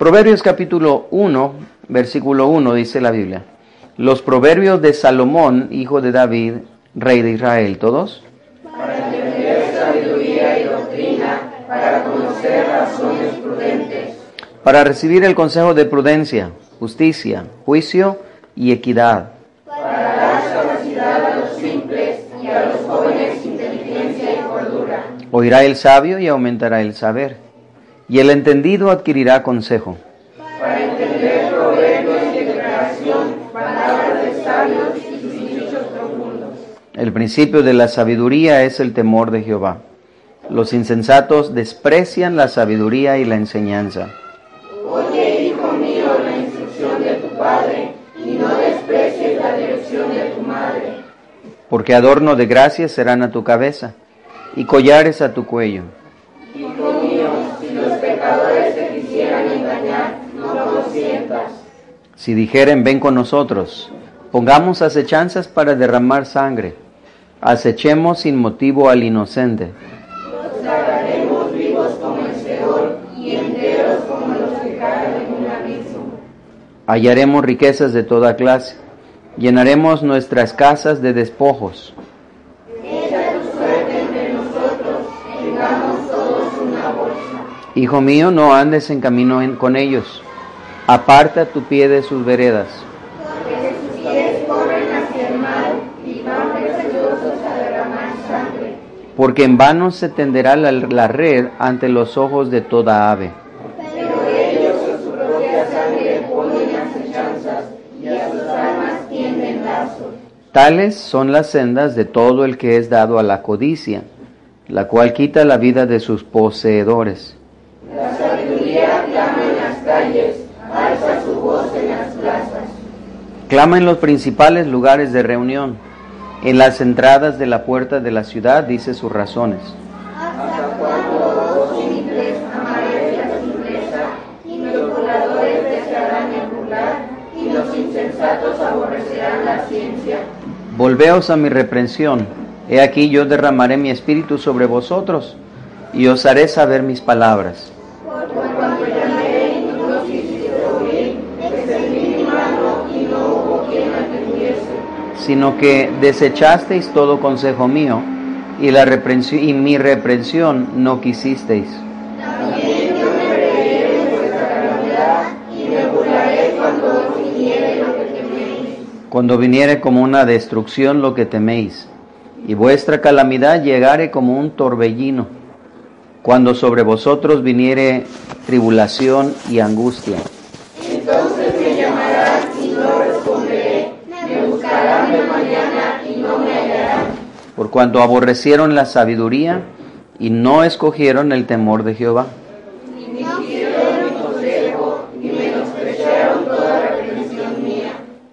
Proverbios capítulo 1, versículo 1 dice la Biblia. Los proverbios de Salomón, hijo de David, rey de Israel, ¿todos? Para entender sabiduría y doctrina, para conocer razones prudentes. Para recibir el consejo de prudencia, justicia, juicio y equidad. Para dar capacidad a los simples y a los jóvenes inteligencia y cordura. Oirá el sabio y aumentará el saber, y el entendido adquirirá consejo. Para entender proverbios y declaración, palabras de sabios y sus dichos profundos. El principio de la sabiduría es el temor de Jehová. Los insensatos desprecian la sabiduría y la enseñanza. Oye, hijo mío, la instrucción de tu padre, y no desprecies la dirección de tu madre. Porque adorno de gracia serán a tu cabeza, y collares a tu cuello. Si dijeren, ven con nosotros, pongamos acechanzas para derramar sangre, acechemos sin motivo al inocente. Hallaremos riquezas de toda clase, llenaremos nuestras casas de despojos. Hijo mío, no andes en camino con ellos, aparta tu pie de sus veredas, Porque sus pies corren hacia el mal y van preciosos a derramar sangre. porque en vano se tenderá la, la red ante los ojos de toda ave. Pero ellos en su propia sangre ponen acechanzas y a sus almas tienden lazos. Tales son las sendas de todo el que es dado a la codicia, la cual quita la vida de sus poseedores. La sabiduría clama en las calles, alza su voz en las plazas. Clama en los principales lugares de reunión, en las entradas de la puerta de la ciudad, dice sus razones. ¿Hasta cuándo, oh aborrecerán la ciencia? Volveos a mi reprensión. He aquí yo derramaré mi espíritu sobre vosotros y os haré saber mis palabras. Sino que desechasteis todo consejo mío y, la reprensión, y mi reprensión no quisisteis. Cuando viniere. Cuando viniere como una destrucción lo que teméis, y vuestra calamidad llegare como un torbellino, cuando sobre vosotros viniere tribulación y angustia. Entonces me llamarán y no responderé, me buscarán de mañana y no me hallarán. Por cuanto aborrecieron la sabiduría y no escogieron el temor de Jehová.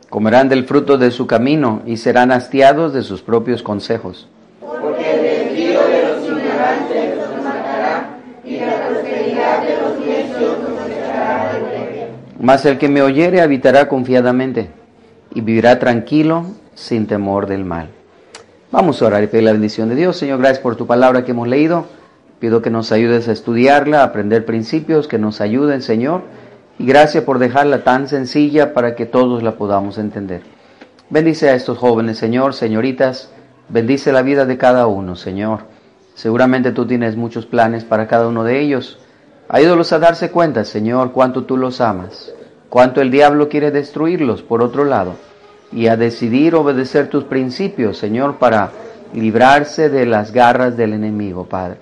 Comerán del fruto de su camino y serán hastiados de sus propios consejos. Porque el desvío de los ignorantes los matará, y la prosperidad de los necios los echará de. Mas el que me oyere habitará confiadamente y vivirá tranquilo sin temor del mal. Vamos a orar y pedir la bendición de Dios. Señor, gracias por tu palabra que hemos leído. Pido que nos ayudes a estudiarla, a aprender principios, que nos ayuden, Señor. Y gracias por dejarla tan sencilla para que todos la podamos entender. Bendice a estos jóvenes, Señor, señoritas. Bendice la vida de cada uno, Señor. Seguramente tú tienes muchos planes para cada uno de ellos. Ayúdalos a darse cuenta, Señor, cuánto tú los amas, cuánto el diablo quiere destruirlos, por otro lado, y a decidir obedecer tus principios, Señor, para librarse de las garras del enemigo, Padre.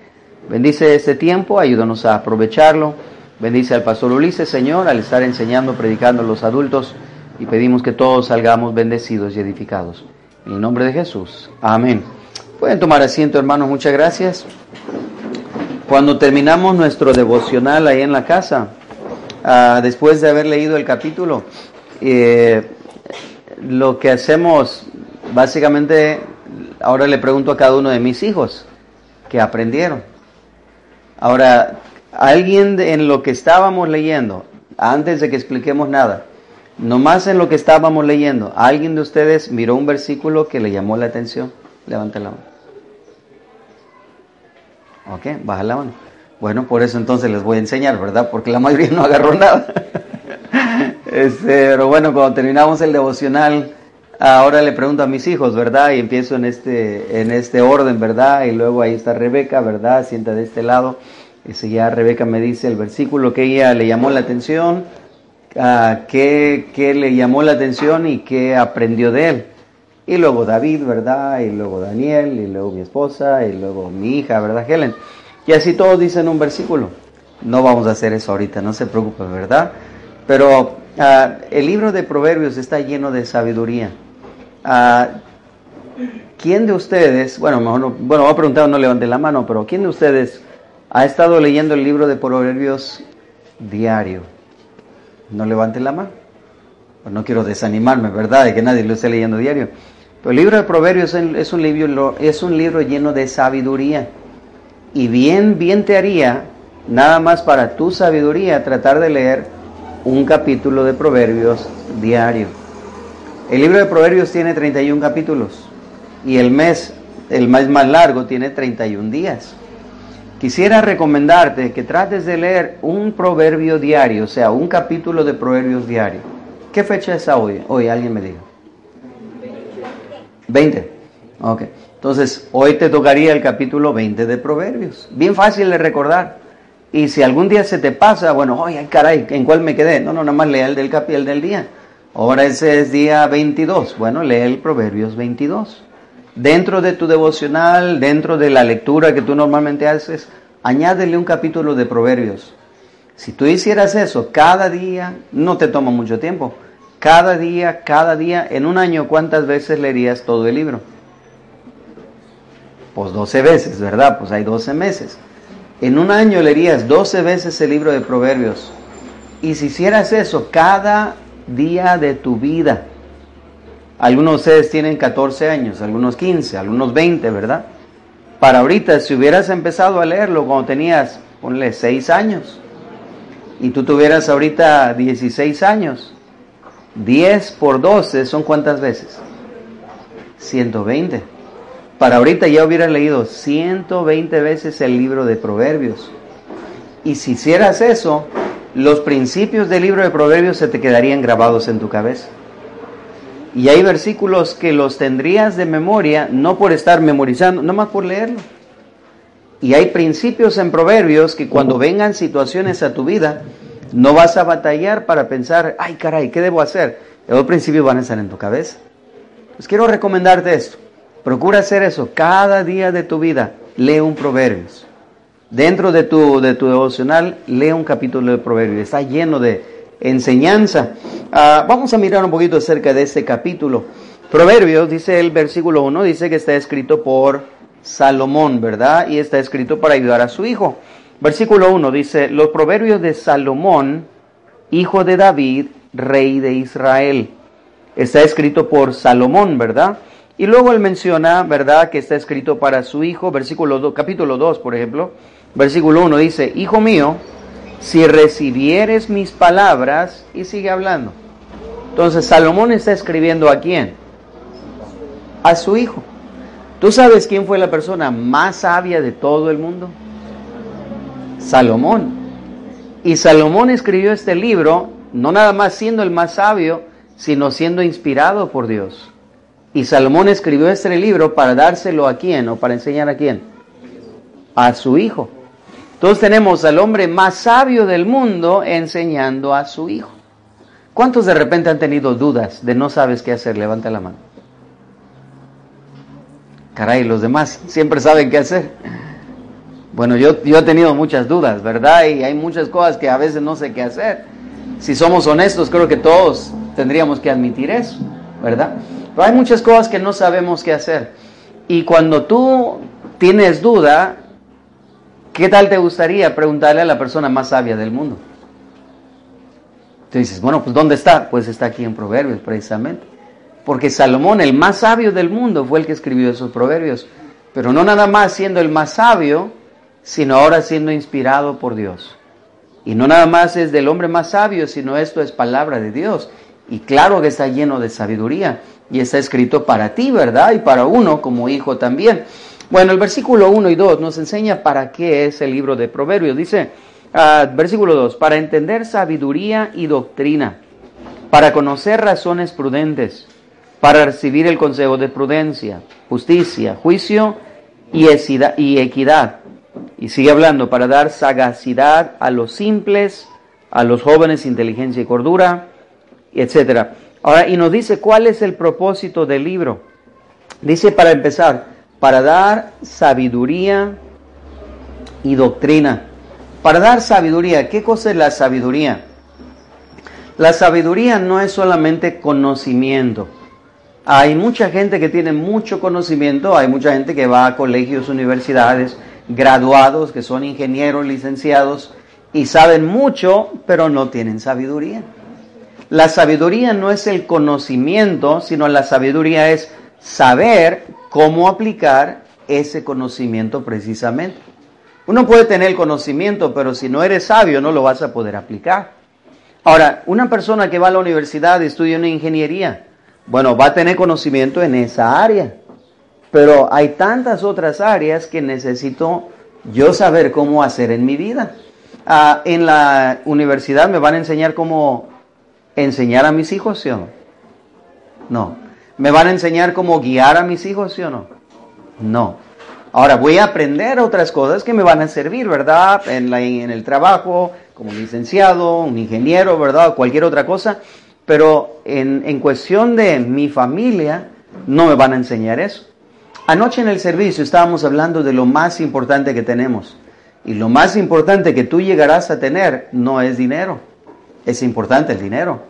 Bendice este tiempo, ayúdanos a aprovecharlo. Bendice al pastor Ulises, Señor, al estar enseñando, predicando a los adultos, y pedimos que todos salgamos bendecidos y edificados. En el nombre de Jesús. Amén. Pueden tomar asiento, hermanos, muchas gracias. Cuando terminamos nuestro devocional ahí en la casa, ah, después de haber leído el capítulo, eh, lo que hacemos, básicamente, ahora le pregunto a cada uno de mis hijos que aprendieron. Ahora, alguien en lo que estábamos leyendo, antes de que expliquemos nada, nomás en lo que estábamos leyendo, ¿alguien de ustedes miró un versículo que le llamó la atención? Levante la mano. Ok, baja la mano. Bueno, por eso entonces les voy a enseñar, ¿verdad? Porque la mayoría no agarró nada. Este, pero bueno, cuando terminamos el devocional, ahora le pregunto a mis hijos, ¿verdad? Y empiezo en este, en este orden, ¿verdad? Y luego ahí está Rebeca, ¿verdad? Sienta de este lado. Y ya Rebeca me dice el versículo que ella le llamó la atención, uh, qué, qué le llamó la atención y qué aprendió de él. Y luego David, ¿verdad? Y luego Daniel, y luego mi esposa, y luego mi hija, ¿verdad? Helen. Y así todos dicen un versículo. No vamos a hacer eso ahorita, no se preocupen, ¿verdad? Pero ah, el libro de Proverbios está lleno de sabiduría. Ah, ¿Quién de ustedes, bueno, mejor no, bueno, voy a preguntar, no levante la mano, pero ¿quién de ustedes ha estado leyendo el libro de Proverbios diario? No levante la mano. Pues no quiero desanimarme, ¿verdad? De que nadie lo esté leyendo diario. Pero el libro de Proverbios es un libro, es un libro lleno de sabiduría. Y bien, bien te haría, nada más para tu sabiduría, tratar de leer un capítulo de Proverbios diario. El libro de Proverbios tiene 31 capítulos y el mes, el mes más largo, tiene 31 días. Quisiera recomendarte que trates de leer un proverbio diario, o sea, un capítulo de Proverbios diario. ¿Qué fecha es hoy? Hoy alguien me diga. 20. Ok. Entonces, hoy te tocaría el capítulo 20 de Proverbios. Bien fácil de recordar. Y si algún día se te pasa, bueno, ay, caray, ¿en cuál me quedé? No, no, nada más lea el del capítulo del día. Ahora ese es día 22. Bueno, lee el Proverbios 22. Dentro de tu devocional, dentro de la lectura que tú normalmente haces, añádele un capítulo de Proverbios. Si tú hicieras eso cada día, no te toma mucho tiempo. Cada día, cada día, en un año, ¿cuántas veces leerías todo el libro? Pues 12 veces, ¿verdad? Pues hay 12 meses. En un año leerías 12 veces el libro de Proverbios. Y si hicieras eso cada día de tu vida, algunos de ustedes tienen 14 años, algunos 15, algunos 20, ¿verdad? Para ahorita, si hubieras empezado a leerlo cuando tenías, ponle 6 años, y tú tuvieras ahorita 16 años, 10 por 12 son cuántas veces? 120 para ahorita ya hubiera leído 120 veces el libro de Proverbios. Y si hicieras eso, los principios del libro de Proverbios se te quedarían grabados en tu cabeza. Y hay versículos que los tendrías de memoria, no por estar memorizando, no más por leerlo. Y hay principios en Proverbios que cuando vengan situaciones a tu vida, no vas a batallar para pensar, ay caray, ¿qué debo hacer? Los principios van a estar en tu cabeza. Pues quiero recomendarte esto. Procura hacer eso cada día de tu vida. Lee un Proverbios. Dentro de tu, de tu devocional, lee un capítulo de Proverbios. Está lleno de enseñanza. Ah, vamos a mirar un poquito acerca de este capítulo. Proverbios, dice el versículo 1, dice que está escrito por Salomón, ¿verdad? Y está escrito para ayudar a su hijo. Versículo 1 dice, los proverbios de Salomón, hijo de David, rey de Israel. Está escrito por Salomón, ¿verdad? Y luego él menciona, ¿verdad?, que está escrito para su hijo, versículo 2, capítulo 2, por ejemplo, versículo 1 dice, Hijo mío, si recibieres mis palabras, y sigue hablando. Entonces, Salomón está escribiendo a quién? A su hijo. ¿Tú sabes quién fue la persona más sabia de todo el mundo? Salomón. Y Salomón escribió este libro, no nada más siendo el más sabio, sino siendo inspirado por Dios. Y Salomón escribió este libro para dárselo a quién o para enseñar a quién? A su hijo. Entonces tenemos al hombre más sabio del mundo enseñando a su hijo. ¿Cuántos de repente han tenido dudas de no sabes qué hacer? Levanta la mano. Caray, los demás siempre saben qué hacer. Bueno, yo, yo he tenido muchas dudas, ¿verdad? Y hay muchas cosas que a veces no sé qué hacer. Si somos honestos, creo que todos tendríamos que admitir eso, ¿verdad? Pero hay muchas cosas que no sabemos qué hacer. Y cuando tú tienes duda, ¿qué tal te gustaría preguntarle a la persona más sabia del mundo? Tú dices, bueno, pues ¿dónde está? Pues está aquí en Proverbios precisamente. Porque Salomón, el más sabio del mundo, fue el que escribió esos proverbios. Pero no nada más siendo el más sabio, sino ahora siendo inspirado por Dios. Y no nada más es del hombre más sabio, sino esto es palabra de Dios. Y claro que está lleno de sabiduría. Y está escrito para ti, ¿verdad? Y para uno como hijo también. Bueno, el versículo 1 y 2 nos enseña para qué es el libro de Proverbios. Dice, uh, versículo 2, para entender sabiduría y doctrina, para conocer razones prudentes, para recibir el consejo de prudencia, justicia, juicio y equidad y sigue hablando, para dar sagacidad a los simples, a los jóvenes, inteligencia y cordura, etc. Ahora, y nos dice cuál es el propósito del libro. Dice para empezar, para dar sabiduría y doctrina. Para dar sabiduría, ¿qué cosa es la sabiduría? La sabiduría no es solamente conocimiento. Hay mucha gente que tiene mucho conocimiento, hay mucha gente que va a colegios, universidades, graduados, que son ingenieros, licenciados, y saben mucho, pero no tienen sabiduría. La sabiduría no es el conocimiento, sino la sabiduría es saber cómo aplicar ese conocimiento precisamente. Uno puede tener el conocimiento, pero si no eres sabio no lo vas a poder aplicar. Ahora, una persona que va a la universidad y estudia una ingeniería, bueno, va a tener conocimiento en esa área, pero hay tantas otras áreas que necesito yo saber cómo hacer en mi vida. Ah, en la universidad me van a enseñar cómo enseñar a mis hijos, ¿sí o no? No. ¿Me van a enseñar cómo guiar a mis hijos, sí o no? No. Ahora voy a aprender otras cosas que me van a servir, ¿verdad? En, el trabajo, como licenciado, un ingeniero, ¿verdad? Cualquier otra cosa. Pero en, en cuestión de mi familia, no me van a enseñar eso. Anoche en el servicio estábamos hablando de lo más importante que tenemos. Y lo más importante que tú llegarás a tener no es dinero. Es importante el dinero.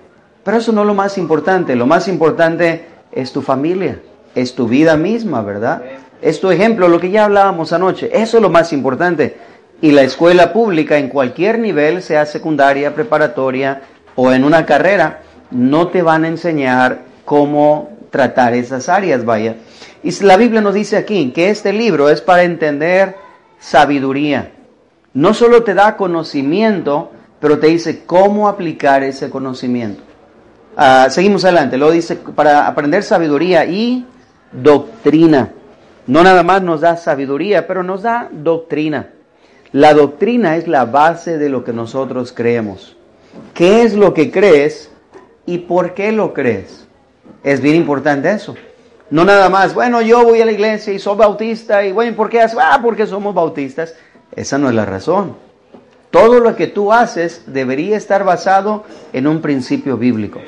Pero eso no es lo más importante. Lo más importante es tu familia. Es tu vida misma, ¿verdad? Es tu ejemplo, lo que ya hablábamos anoche. Eso es lo más importante. Y la escuela pública en cualquier nivel, sea secundaria, preparatoria o en una carrera, no te van a enseñar cómo tratar esas áreas, vaya. Y la Biblia nos dice aquí que este libro es para entender sabiduría. No solo te da conocimiento, pero te dice cómo aplicar ese conocimiento. Ah, seguimos adelante. Luego dice para aprender sabiduría y doctrina. No nada más nos da sabiduría, pero nos da doctrina. La doctrina es la base de lo que nosotros creemos. ¿Qué es lo que crees y por qué lo crees? Es bien importante eso. No nada más, bueno, yo voy a la iglesia y soy bautista y bueno, ¿por qué? Ah, porque somos bautistas. Esa no es la razón. Todo lo que tú haces debería estar basado en un principio bíblico.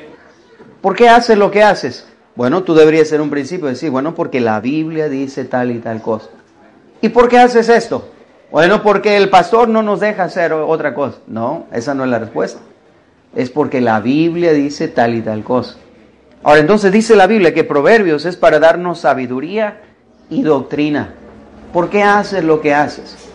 ¿Por qué haces lo que haces? Bueno, tú deberías ser un principio de decir, bueno, porque la Biblia dice tal y tal cosa. ¿Y por qué haces esto? Bueno, porque el pastor no nos deja hacer otra cosa. No, esa no es la respuesta. Es porque la Biblia dice tal y tal cosa. Ahora entonces dice la Biblia que Proverbios es para darnos sabiduría y doctrina. ¿Por qué haces lo que haces?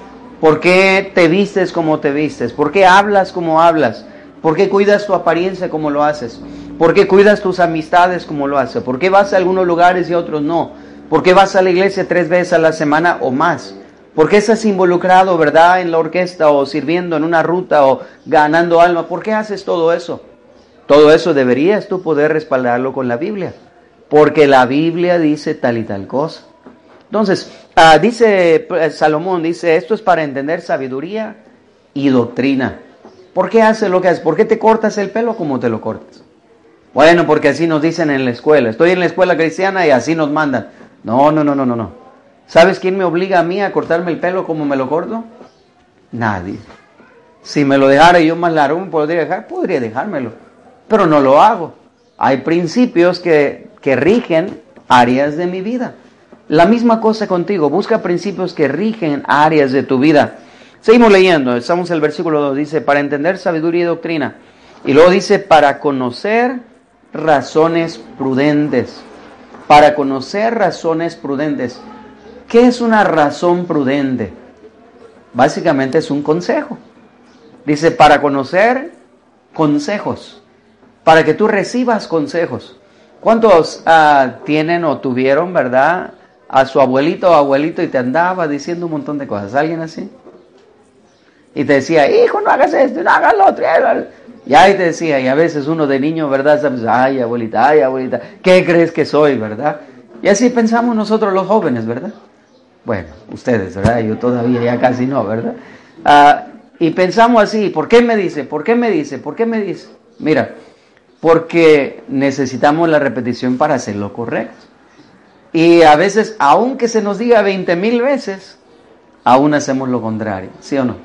¿Por qué te vistes como te vistes? ¿Por qué hablas como hablas? ¿Por qué cuidas tu apariencia como lo haces? ¿Por qué cuidas tus amistades como lo haces? ¿Por qué vas a algunos lugares y otros no? ¿Por qué vas a la iglesia tres veces a la semana o más? ¿Por qué estás involucrado, verdad, en la orquesta o sirviendo en una ruta o ganando alma? ¿Por qué haces todo eso? Todo eso deberías tú poder respaldarlo con la Biblia, porque la Biblia dice tal y tal cosa. Entonces, ah, dice eh, Salomón, dice, esto es para entender sabiduría y doctrina. ¿Por qué haces lo que haces? ¿Por qué te cortas el pelo como te lo cortas? Bueno, porque así nos dicen en la escuela. Estoy en la escuela cristiana y así nos mandan. No, no, no, no, no, no. ¿Sabes quién me obliga a mí a cortarme el pelo como me lo corto? Nadie. Si me lo dejara yo más largo, podría dejar? Podría dejármelo pero no lo hago. Hay principios que, que rigen áreas de mi vida. La misma cosa contigo, busca principios que rigen áreas de tu vida. Seguimos leyendo, estamos en el versículo 2, dice, para entender sabiduría y doctrina. Y luego dice, para conocer razones prudentes. Para conocer razones prudentes. ¿Qué es una razón prudente? Básicamente es un consejo. Dice, para conocer consejos. para que tú recibas consejos. ¿Cuántos ah, tienen o tuvieron, verdad, a su abuelito o abuelito y te andaba diciendo un montón de cosas? ¿Alguien así? Y te decía, hijo, no hagas esto, no hagas lo otro. Y ahí te decía, y a veces uno de niño, ¿verdad? Ay, abuelita, ay, abuelita, ¿qué crees que soy, verdad? Y así pensamos nosotros los jóvenes, ¿verdad? Bueno, ustedes, ¿verdad? Yo todavía ya casi no, ¿verdad? Ah, y pensamos así, ¿por qué me dice? ¿Por qué me dice? ¿Por qué me dice? Mira, porque necesitamos la repetición para hacer lo correcto. Y a veces, aunque se nos diga 20 mil veces, aún hacemos lo contrario, ¿sí o no?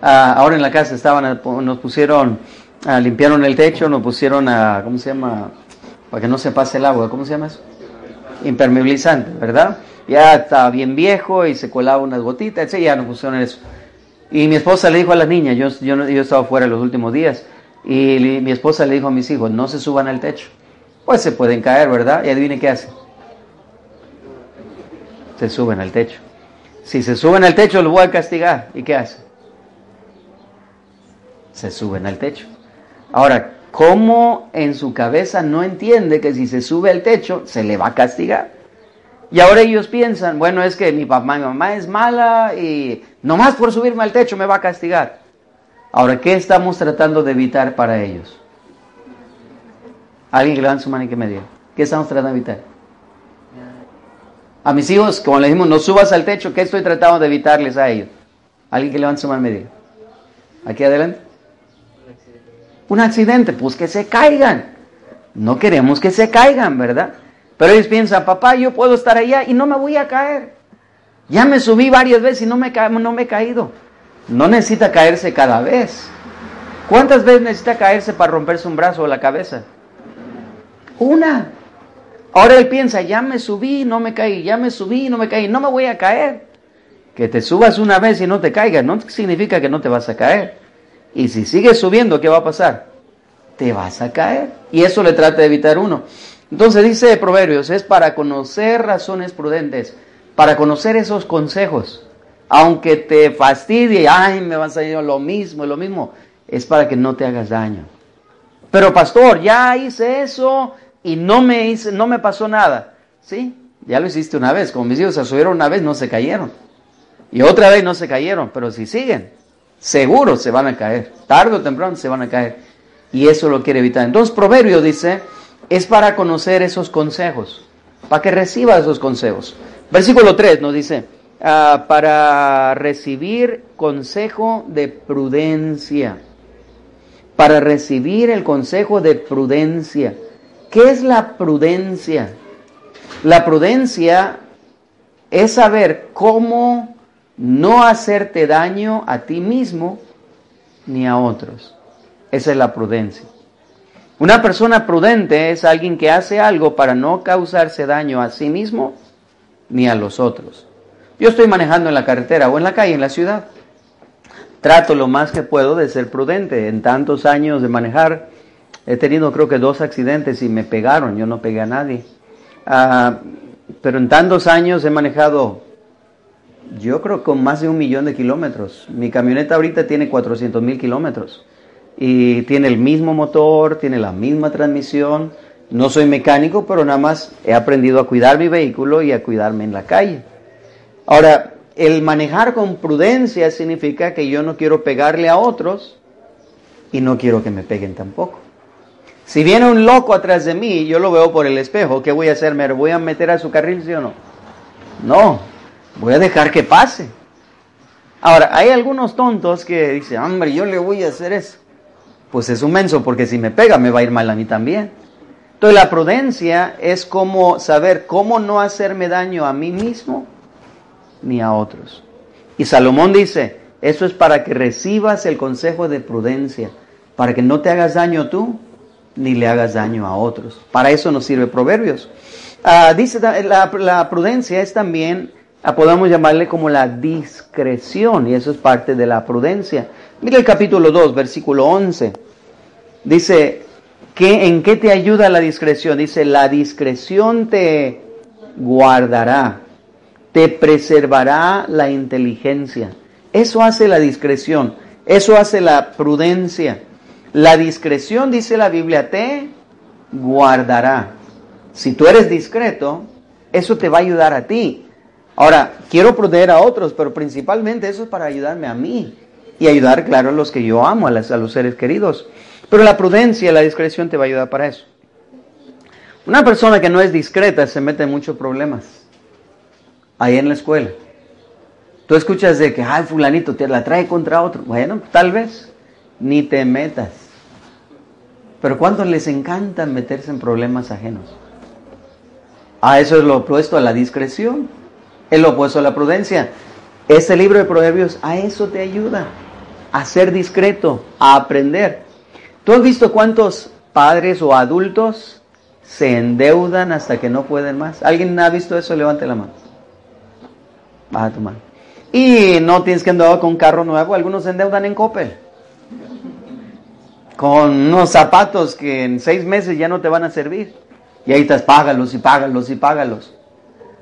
Ah, ahora en la casa estaban, nos pusieron, ah, limpiaron el techo, nos pusieron a, ¿cómo se llama? Para que no se pase el agua, ¿cómo se llama eso? Impermeabilizante, ¿verdad? Ya estaba bien viejo y se colaba unas gotitas, y ya nos pusieron eso. Y mi esposa le dijo a las niñas, yo, yo, yo estaba fuera los últimos días, y mi esposa le dijo a mis hijos, no se suban al techo. Pues se pueden caer, ¿verdad? Y adivine qué hacen. Se suben al techo. Si se suben al techo, los voy a castigar. ¿Y qué hacen? se suben al techo. Ahora, ¿cómo en su cabeza no entiende que si se sube al techo se le va a castigar? Y ahora ellos piensan, bueno, es que mi papá mi mamá es mala y nomás por subirme al techo me va a castigar. Ahora, ¿qué estamos tratando de evitar para ellos? Alguien que levante su mano y que me diga. ¿Qué estamos tratando de evitar? A mis hijos, como les dijimos, no subas al techo, ¿qué estoy tratando de evitarles a ellos? Alguien que levante su mano y me diga. Aquí adelante un accidente, pues que se caigan. No queremos que se caigan, ¿verdad? Pero ellos piensan, papá, yo puedo estar allá y no me voy a caer. Ya me subí varias veces y no me, no me he caído. No necesita caerse cada vez. ¿Cuántas veces necesita caerse para romperse un brazo o la cabeza? Una. Ahora él piensa, ya me subí, no me caí, ya me subí, no me caí, no me voy a caer. Que te subas una vez y no te caigas, no significa que no te vas a caer. Y si sigues subiendo, ¿qué va a pasar? Te vas a caer. Y eso le trata de evitar uno. Entonces dice Proverbios, es para conocer razones prudentes, para conocer esos consejos. Aunque te fastidie, ay, me vas a ir lo mismo, lo mismo, es para que no te hagas daño. Pero pastor, ya hice eso y no me hice, no me pasó nada. ¿Sí? Ya lo hiciste una vez, como mis hijos se subieron una vez, no se cayeron. Y otra vez no se cayeron, pero si siguen, seguro se van a caer, tarde o temprano se van a caer. Y eso lo quiere evitar. Entonces, Proverbio dice, es para conocer esos consejos, para que reciba esos consejos. Versículo 3 nos dice, ah, para recibir consejo de prudencia, para recibir el consejo de prudencia. ¿Qué es la prudencia? La prudencia es saber cómo no hacerte daño a ti mismo ni a otros. Esa es la prudencia. Una persona prudente es alguien que hace algo para no causarse daño a sí mismo ni a los otros. Yo estoy manejando en la carretera o en la calle, en la ciudad. Trato lo más que puedo de ser prudente. En tantos años de manejar, he tenido creo que dos accidentes y me pegaron. Yo no pegué a nadie. Ah, pero en tantos años he manejado yo creo con más de un millón de kilómetros. Mi camioneta ahorita tiene 400 mil kilómetros y tiene el mismo motor, tiene la misma transmisión. No soy mecánico, pero nada más he aprendido a cuidar mi vehículo y a cuidarme en la calle. Ahora, el manejar con prudencia significa que yo no quiero pegarle a otros y no quiero que me peguen tampoco. Si viene un loco atrás de mí, yo lo veo por el espejo, ¿qué voy a hacer? ¿Me voy a meter a su carril, sí o no? No, Voy a dejar que pase. Ahora, hay algunos tontos que dicen, hombre, yo le voy a hacer eso. Pues es un menso, porque si me pega me va a ir mal a mí también. Entonces la prudencia es como saber cómo no hacerme daño a mí mismo ni a otros. Y Salomón dice, eso es para que recibas el consejo de prudencia, para que no te hagas daño tú ni le hagas daño a otros. Para eso nos sirve Proverbios. Ah, dice, la, la prudencia es también Ah, podemos llamarle como la discreción, y eso es parte de la prudencia. Mira el capítulo 2, versículo 11. Dice, ¿qué, ¿en qué te ayuda la discreción? Dice, la discreción te guardará, te preservará la inteligencia. Eso hace la discreción, eso hace la prudencia. La discreción, dice la Biblia, te guardará. Si tú eres discreto, eso te va a ayudar a ti. Ahora, quiero proteger a otros, pero principalmente eso es para ayudarme a mí y ayudar, claro, a los que yo amo, a, a los seres queridos. Pero la prudencia, la discreción te va a ayudar para eso. Una persona que no es discreta se mete en muchos problemas ahí en la escuela. Tú escuchas de que, ay, fulanito, te la trae contra otro. Bueno, tal vez ni te metas. Pero ¿cuántos les encanta meterse en problemas ajenos? Ah, eso es lo opuesto a la discreción. Es lo opuesto a la prudencia. Este libro de Proverbios a eso te ayuda. A ser discreto, a aprender. ¿Tú has visto cuántos padres o adultos se endeudan hasta que no pueden más. ¿Alguien ha visto eso? Levante la mano. Baja tu mano. Y no tienes que andar con carro nuevo. Algunos se endeudan en Coppel. Con unos zapatos que en seis meses ya no te van a servir. Y ahí estás, págalos y págalos y págalos.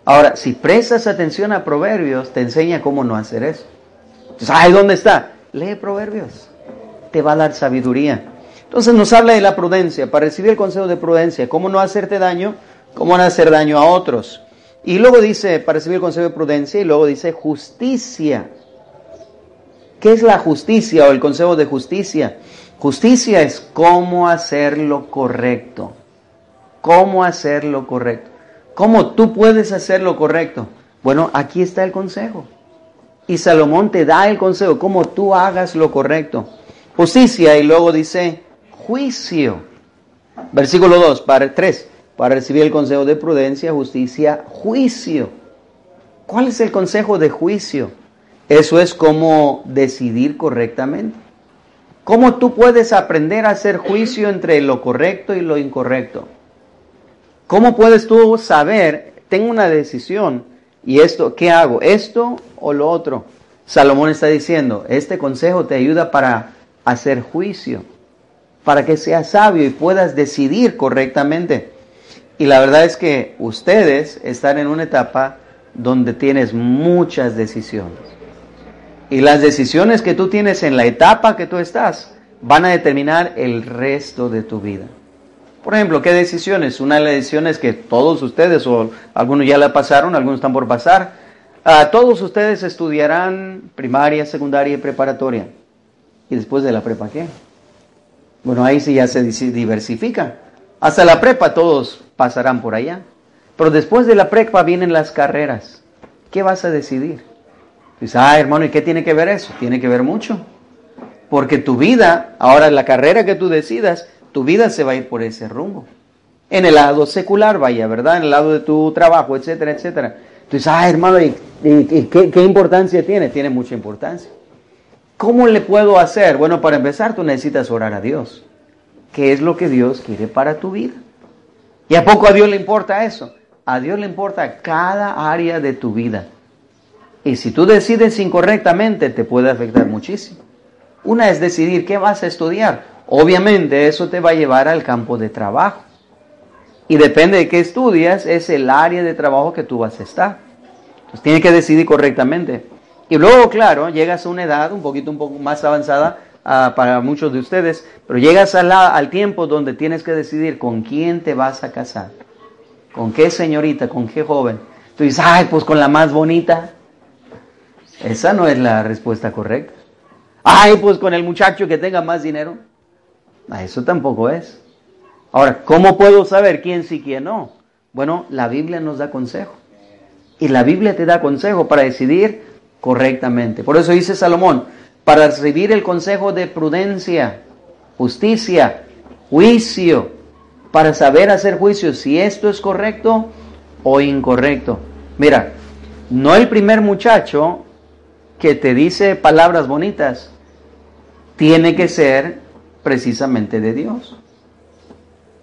Ahora, si prestas atención a Proverbios, te enseña cómo no hacer eso. Ay, ¿dónde está? Lee Proverbios. Te va a dar sabiduría. Entonces nos habla de la prudencia, para recibir el consejo de prudencia, cómo no hacerte daño, cómo no hacer daño a otros. Y luego dice, para recibir el consejo de prudencia, y luego dice justicia. ¿Qué es la justicia o el consejo de justicia? Justicia es cómo hacer lo correcto. ¿Cómo hacer lo correcto? ¿Cómo tú puedes hacer lo correcto? Bueno, aquí está el consejo. Y Salomón te da el consejo, cómo tú hagas lo correcto. Justicia, y luego dice juicio. Versículo 2, para 3, para recibir el consejo de prudencia, justicia, juicio. ¿Cuál es el consejo de juicio? Eso es cómo decidir correctamente. ¿Cómo tú puedes aprender a hacer juicio entre lo correcto y lo incorrecto? ¿Cómo puedes tú saber, tengo una decisión y esto, ¿qué hago? ¿Esto o lo otro? Salomón está diciendo, este consejo te ayuda para hacer juicio para que seas sabio y puedas decidir correctamente. Y la verdad es que ustedes están en una etapa donde tienes muchas decisiones. Y las decisiones que tú tienes en la etapa que tú estás van a determinar el resto de tu vida. Por ejemplo, ¿qué decisiones? Una de las decisiones que todos ustedes, o algunos ya la pasaron, algunos están por pasar, a todos ustedes estudiarán primaria, secundaria y preparatoria. ¿Y después de la prepa qué? Bueno, ahí sí ya se diversifica. Hasta la prepa todos pasarán por allá. Pero después de la prepa vienen las carreras. ¿Qué vas a decidir? Dices, ah, hermano, ¿y qué tiene que ver eso? Tiene que ver mucho. Porque tu vida, ahora la carrera que tú decidas, tu vida se va a ir por ese rumbo. En el lado secular, vaya, ¿verdad? En el lado de tu trabajo, etcétera, etcétera. Entonces, ah, hermano, ¿y, qué, qué importancia tiene? Tiene mucha importancia. ¿Cómo le puedo hacer? Bueno, para empezar, tú necesitas orar a Dios. ¿Qué es lo que Dios quiere para tu vida? ¿Y a poco a Dios le importa eso? A Dios le importa cada área de tu vida. Y si tú decides incorrectamente, te puede afectar muchísimo. Una es decidir qué vas a estudiar. Obviamente eso te va a llevar al campo de trabajo. Y depende de qué estudias, es el área de trabajo que tú vas a estar. Entonces tienes que decidir correctamente. Y luego, claro, llegas a una edad un poquito, un poco más avanzada uh, para muchos de ustedes, pero llegas al tiempo donde tienes que decidir con quién te vas a casar. ¿Con qué señorita? ¿Con qué joven? Tú dices, ay, pues con la más bonita. Esa no es la respuesta correcta. Ay, pues con el muchacho que tenga más dinero. Ah, eso tampoco es. Ahora, ¿cómo puedo saber quién sí, quién no? Bueno, la Biblia nos da consejo. Y la Biblia te da consejo para decidir correctamente. Por eso dice Salomón, para recibir el consejo de prudencia, justicia, juicio, para saber hacer juicio si esto es correcto o incorrecto. Mira, no el primer muchacho que te dice palabras bonitas tiene que ser precisamente de Dios.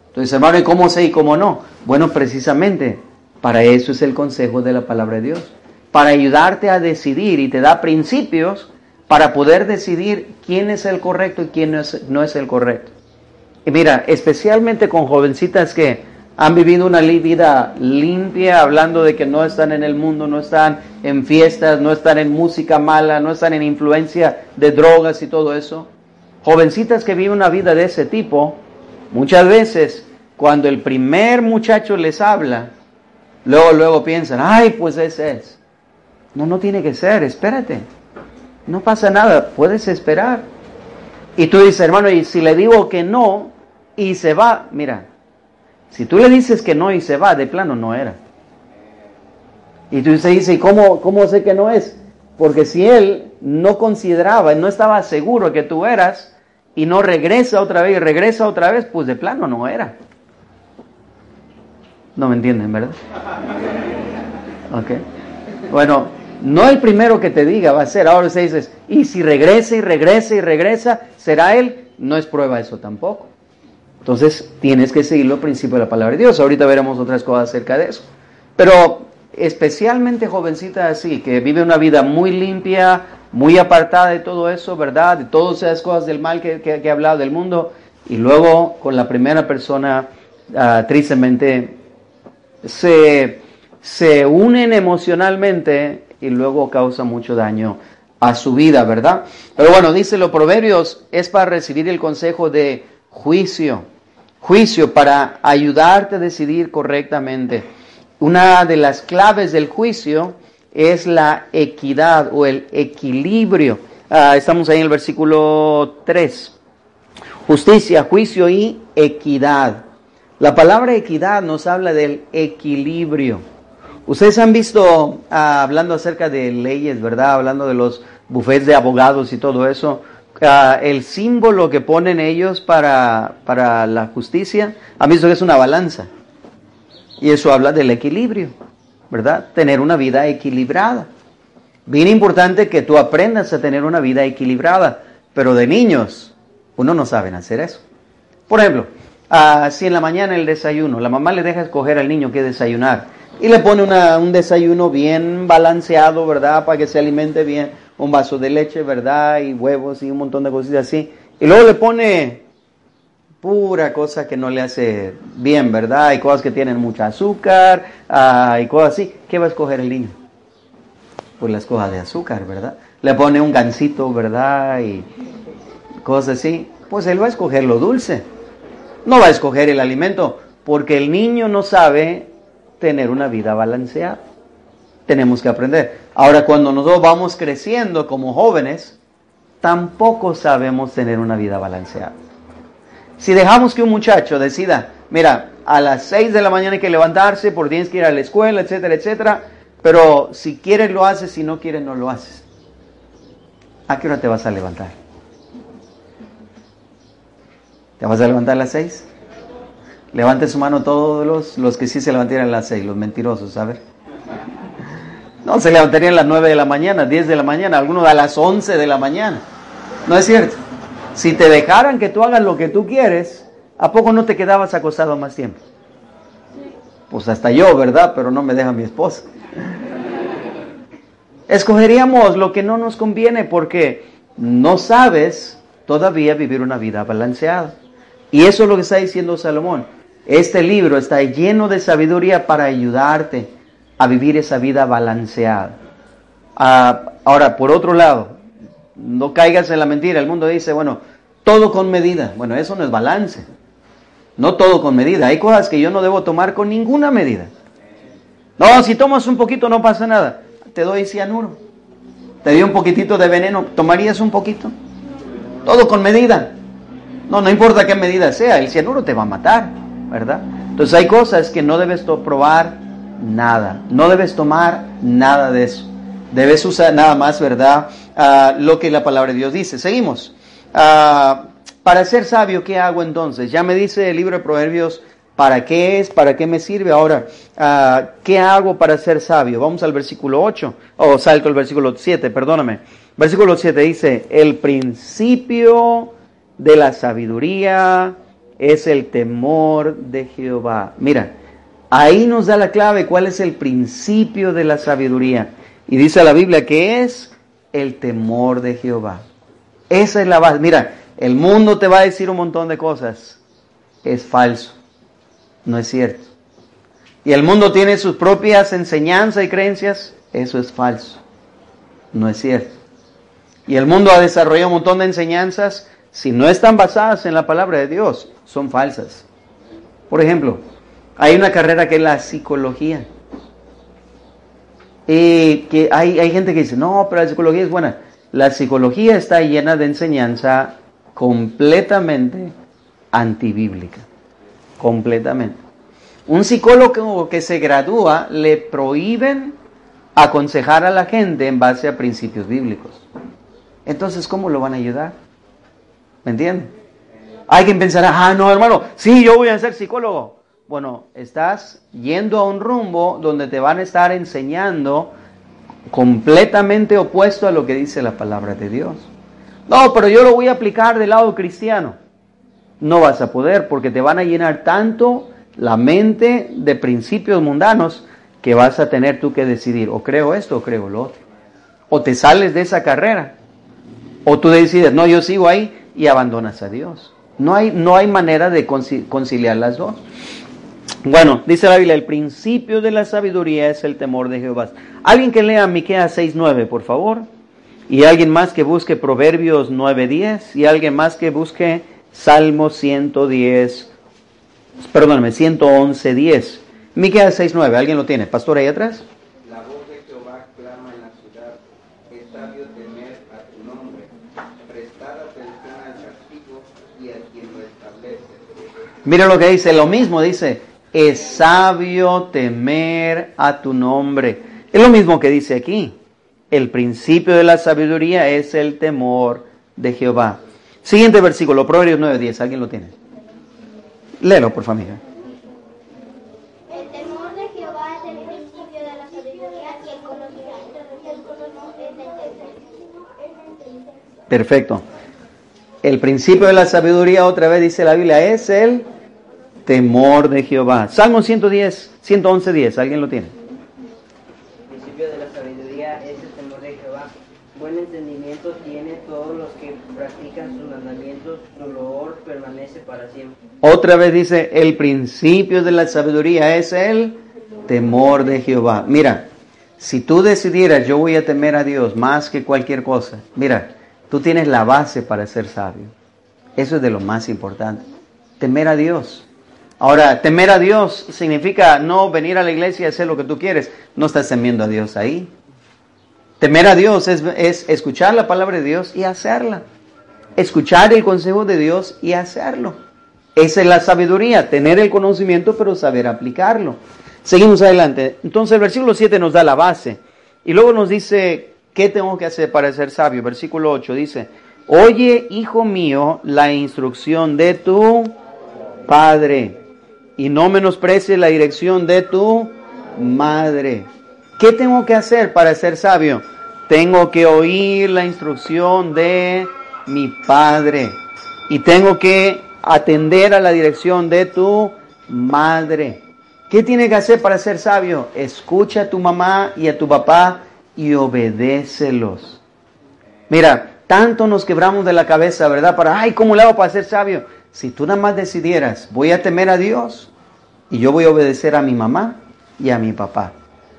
Entonces, hermano, ¿y cómo sé y cómo no? Bueno, precisamente para eso es el consejo de la palabra de Dios para ayudarte a decidir y te da principios para poder decidir quién es el correcto y quién no es, no es el correcto. Y mira, especialmente con jovencitas que han vivido una vida limpia, hablando de que no están en el mundo, no están en fiestas, no están en música mala, no están en influencia de drogas y todo eso. Jovencitas que viven una vida de ese tipo, muchas veces cuando el primer muchacho les habla, luego, luego piensan, ay, pues ese es. No, no tiene que ser, espérate. No pasa nada, puedes esperar. Y tú dices, hermano, y si le digo que no y se va, mira, si tú le dices que no y se va, de plano no era. Y tú dices, ¿y cómo, cómo sé que no es? Porque si él no consideraba, no estaba seguro que tú eras y no regresa otra vez y regresa otra vez, pues de plano no era. No me entienden, ¿verdad? Bueno, no el primero que te diga va a ser, ahora se dices, y si regresa y regresa y regresa, ¿será él? No es prueba eso tampoco. Entonces tienes que seguir los principios de la palabra de Dios. Ahorita veremos otras cosas acerca de eso. Pero especialmente jovencita así, que vive una vida muy limpia, muy apartada de todo eso, ¿verdad? De todas esas cosas del mal que, que, he hablado del mundo. Y luego con la primera persona, uh, tristemente, se, se unen emocionalmente y luego causa mucho daño a su vida, ¿verdad? Pero bueno, dice los proverbios, es para recibir el consejo de juicio, juicio para ayudarte a decidir correctamente. Una de las claves del juicio es la equidad o el equilibrio. Ah, estamos ahí en el versículo 3. Justicia, juicio y equidad. La palabra equidad nos habla del equilibrio. Ustedes han visto, ah, hablando acerca de leyes, ¿verdad? Hablando de los bufetes de abogados y todo eso, ah, el símbolo que ponen ellos para, para la justicia, han visto que es una balanza. Y eso habla del equilibrio, ¿verdad? Tener una vida equilibrada. Bien importante que tú aprendas a tener una vida equilibrada, pero de niños, uno no saben hacer eso. Por ejemplo, uh, si en la mañana el desayuno, la mamá le deja escoger al niño qué desayunar y le pone una, un desayuno bien balanceado, ¿verdad? Para que se alimente bien, un vaso de leche, ¿verdad? Y huevos y un montón de cositas así. Y luego le pone pura cosa que no le hace bien, ¿verdad? Hay cosas que tienen mucha azúcar, hay cosas así. ¿Qué va a escoger el niño? Pues las cosas de azúcar, ¿verdad? Le pone un gansito, ¿verdad? Y cosas así. Pues él va a escoger lo dulce. No va a escoger el alimento, porque el niño no sabe tener una vida balanceada. Tenemos que aprender. Ahora, cuando nosotros vamos creciendo como jóvenes, tampoco sabemos tener una vida balanceada. Si dejamos que un muchacho decida, mira, a las 6 de la mañana hay que levantarse porque tienes que ir a la escuela, etcétera, etcétera, pero si quieres lo haces, si no quieres no lo haces. ¿A qué hora te vas a levantar? ¿Te vas a levantar a las 6? Levante su mano todos los, los que sí se levantarían a las 6, los mentirosos, a. Se levantarían a las 9 de la mañana, 10 de la mañana, algunos a las 11 de la mañana. ¿No es cierto? Si te dejaran que tú hagas lo que tú quieres, ¿a poco no te quedabas acostado más tiempo? Pues hasta yo, ¿verdad? Pero no me deja mi esposa. Escogeríamos lo que no nos conviene porque no sabes todavía vivir una vida balanceada. Y eso es lo que está diciendo Salomón. Este libro está lleno de sabiduría para ayudarte a vivir esa vida balanceada. Ah, ahora, por otro lado, no caigas en la mentira. El mundo dice, bueno, todo con medida. Bueno, eso no es balance. No todo con medida. Hay cosas que yo no debo tomar con ninguna medida. No, si tomas un poquito no pasa nada. Te doy cianuro. Te doy un poquitito de veneno. ¿Tomarías un poquito? Todo con medida. No, no importa qué medida sea. El cianuro te va a matar, ¿verdad? Entonces hay cosas que no debes probar nada. No debes tomar nada de eso. Debes usar nada más, ¿verdad? Ah, lo que la palabra de Dios dice. Seguimos. Ah, para ser sabio, ¿qué hago entonces? Ya me dice el libro de Proverbios, ¿para qué es? ¿Para qué me sirve? Ahora, ah, ¿qué hago para ser sabio? Vamos al versículo 8, o salto al versículo 7, perdóname. Versículo 7 dice, el principio de la sabiduría es el temor de Jehová. Mira, ahí nos da la clave cuál es el principio de la sabiduría. Y dice la Biblia que es el temor de Jehová. Esa es la base. Mira, el mundo te va a decir un montón de cosas. Es falso. No es cierto. Y el mundo tiene sus propias enseñanzas y creencias. Eso es falso. No es cierto. Y el mundo ha desarrollado un montón de enseñanzas si no están basadas en la palabra de Dios, son falsas. Por ejemplo, hay una carrera que es la psicología. Y que hay, hay gente que dice, no, pero la psicología es buena. La psicología está llena de enseñanza completamente antibíblica. Completamente. Un psicólogo que se gradúa le prohíben aconsejar a la gente en base a principios bíblicos. Entonces, ¿cómo lo van a ayudar? ¿Me entienden? Alguien pensará, ah, no, hermano, sí, yo voy a ser psicólogo. Bueno, estás yendo a un rumbo donde te van a estar enseñando completamente opuesto a lo que dice la palabra de Dios. No, pero yo lo voy a aplicar del lado cristiano. No vas a poder porque te van a llenar tanto la mente de principios mundanos que vas a tener tú que decidir, o creo esto o creo lo otro. O te sales de esa carrera, o tú decides, no, yo sigo ahí y abandonas a Dios. No hay, no hay manera de conciliar las dos. Bueno, dice la Biblia, el principio de la sabiduría es el temor de Jehová. Alguien que lea Miqueas 6.9, por favor. Y alguien más que busque Proverbios 9.10. Y alguien más que busque Salmo 110, perdóname, 111.10. Miqueas 6.9, ¿alguien lo tiene? ¿Pastor ahí atrás? La voz de Jehová clama en la ciudad, es sabio temer a tu nombre, prestar atención al castigo y a quien lo establece. Mira lo que dice, lo mismo dice, es sabio temer a tu nombre. Es lo mismo que dice aquí. El principio de la sabiduría es el temor de Jehová. Siguiente versículo, Proverbios 9.10, ¿alguien lo tiene? Léelo, por favor. El temor de Jehová es el principio de la sabiduría y el conocimiento es el entendimiento. Perfecto. El principio de la sabiduría, otra vez dice la Biblia, es el temor de Jehová. Salmo 110, 111, 10. ¿Alguien lo tiene? El principio de la sabiduría es el temor de Jehová. Buen entendimiento tiene todos los que practican sus mandamientos. Su loor permanece para siempre. Otra vez dice, el principio de la sabiduría es el temor de Jehová. Mira, si tú decidieras, yo voy a temer a Dios más que cualquier cosa, mira, tú tienes la base para ser sabio. Eso es de lo más importante. Temer a Dios. Ahora, temer a Dios significa no venir a la iglesia y hacer lo que tú quieres. No estás temiendo a Dios ahí. Temer a Dios es, es escuchar la palabra de Dios y hacerla. Escuchar el consejo de Dios y hacerlo. Esa es la sabiduría, tener el conocimiento pero saber aplicarlo. Seguimos adelante. Entonces el versículo 7 nos da la base. Y luego nos dice, ¿qué tengo que hacer para ser sabio? Versículo 8 dice, oye, hijo mío, la instrucción de tu padre y no menosprecies la dirección de tu madre. ¿Qué tengo que hacer para ser sabio? Tengo que oír la instrucción de mi padre y tengo que atender a la dirección de tu madre. ¿Qué tiene que hacer para ser sabio? Escucha a tu mamá y a tu papá y obedécelos. Mira, tanto nos quebramos de la cabeza, ¿verdad? Para, ay, ¿cómo le hago para ser sabio? Si tú nada más decidieras, voy a temer a Dios y yo voy a obedecer a mi mamá y a mi papá.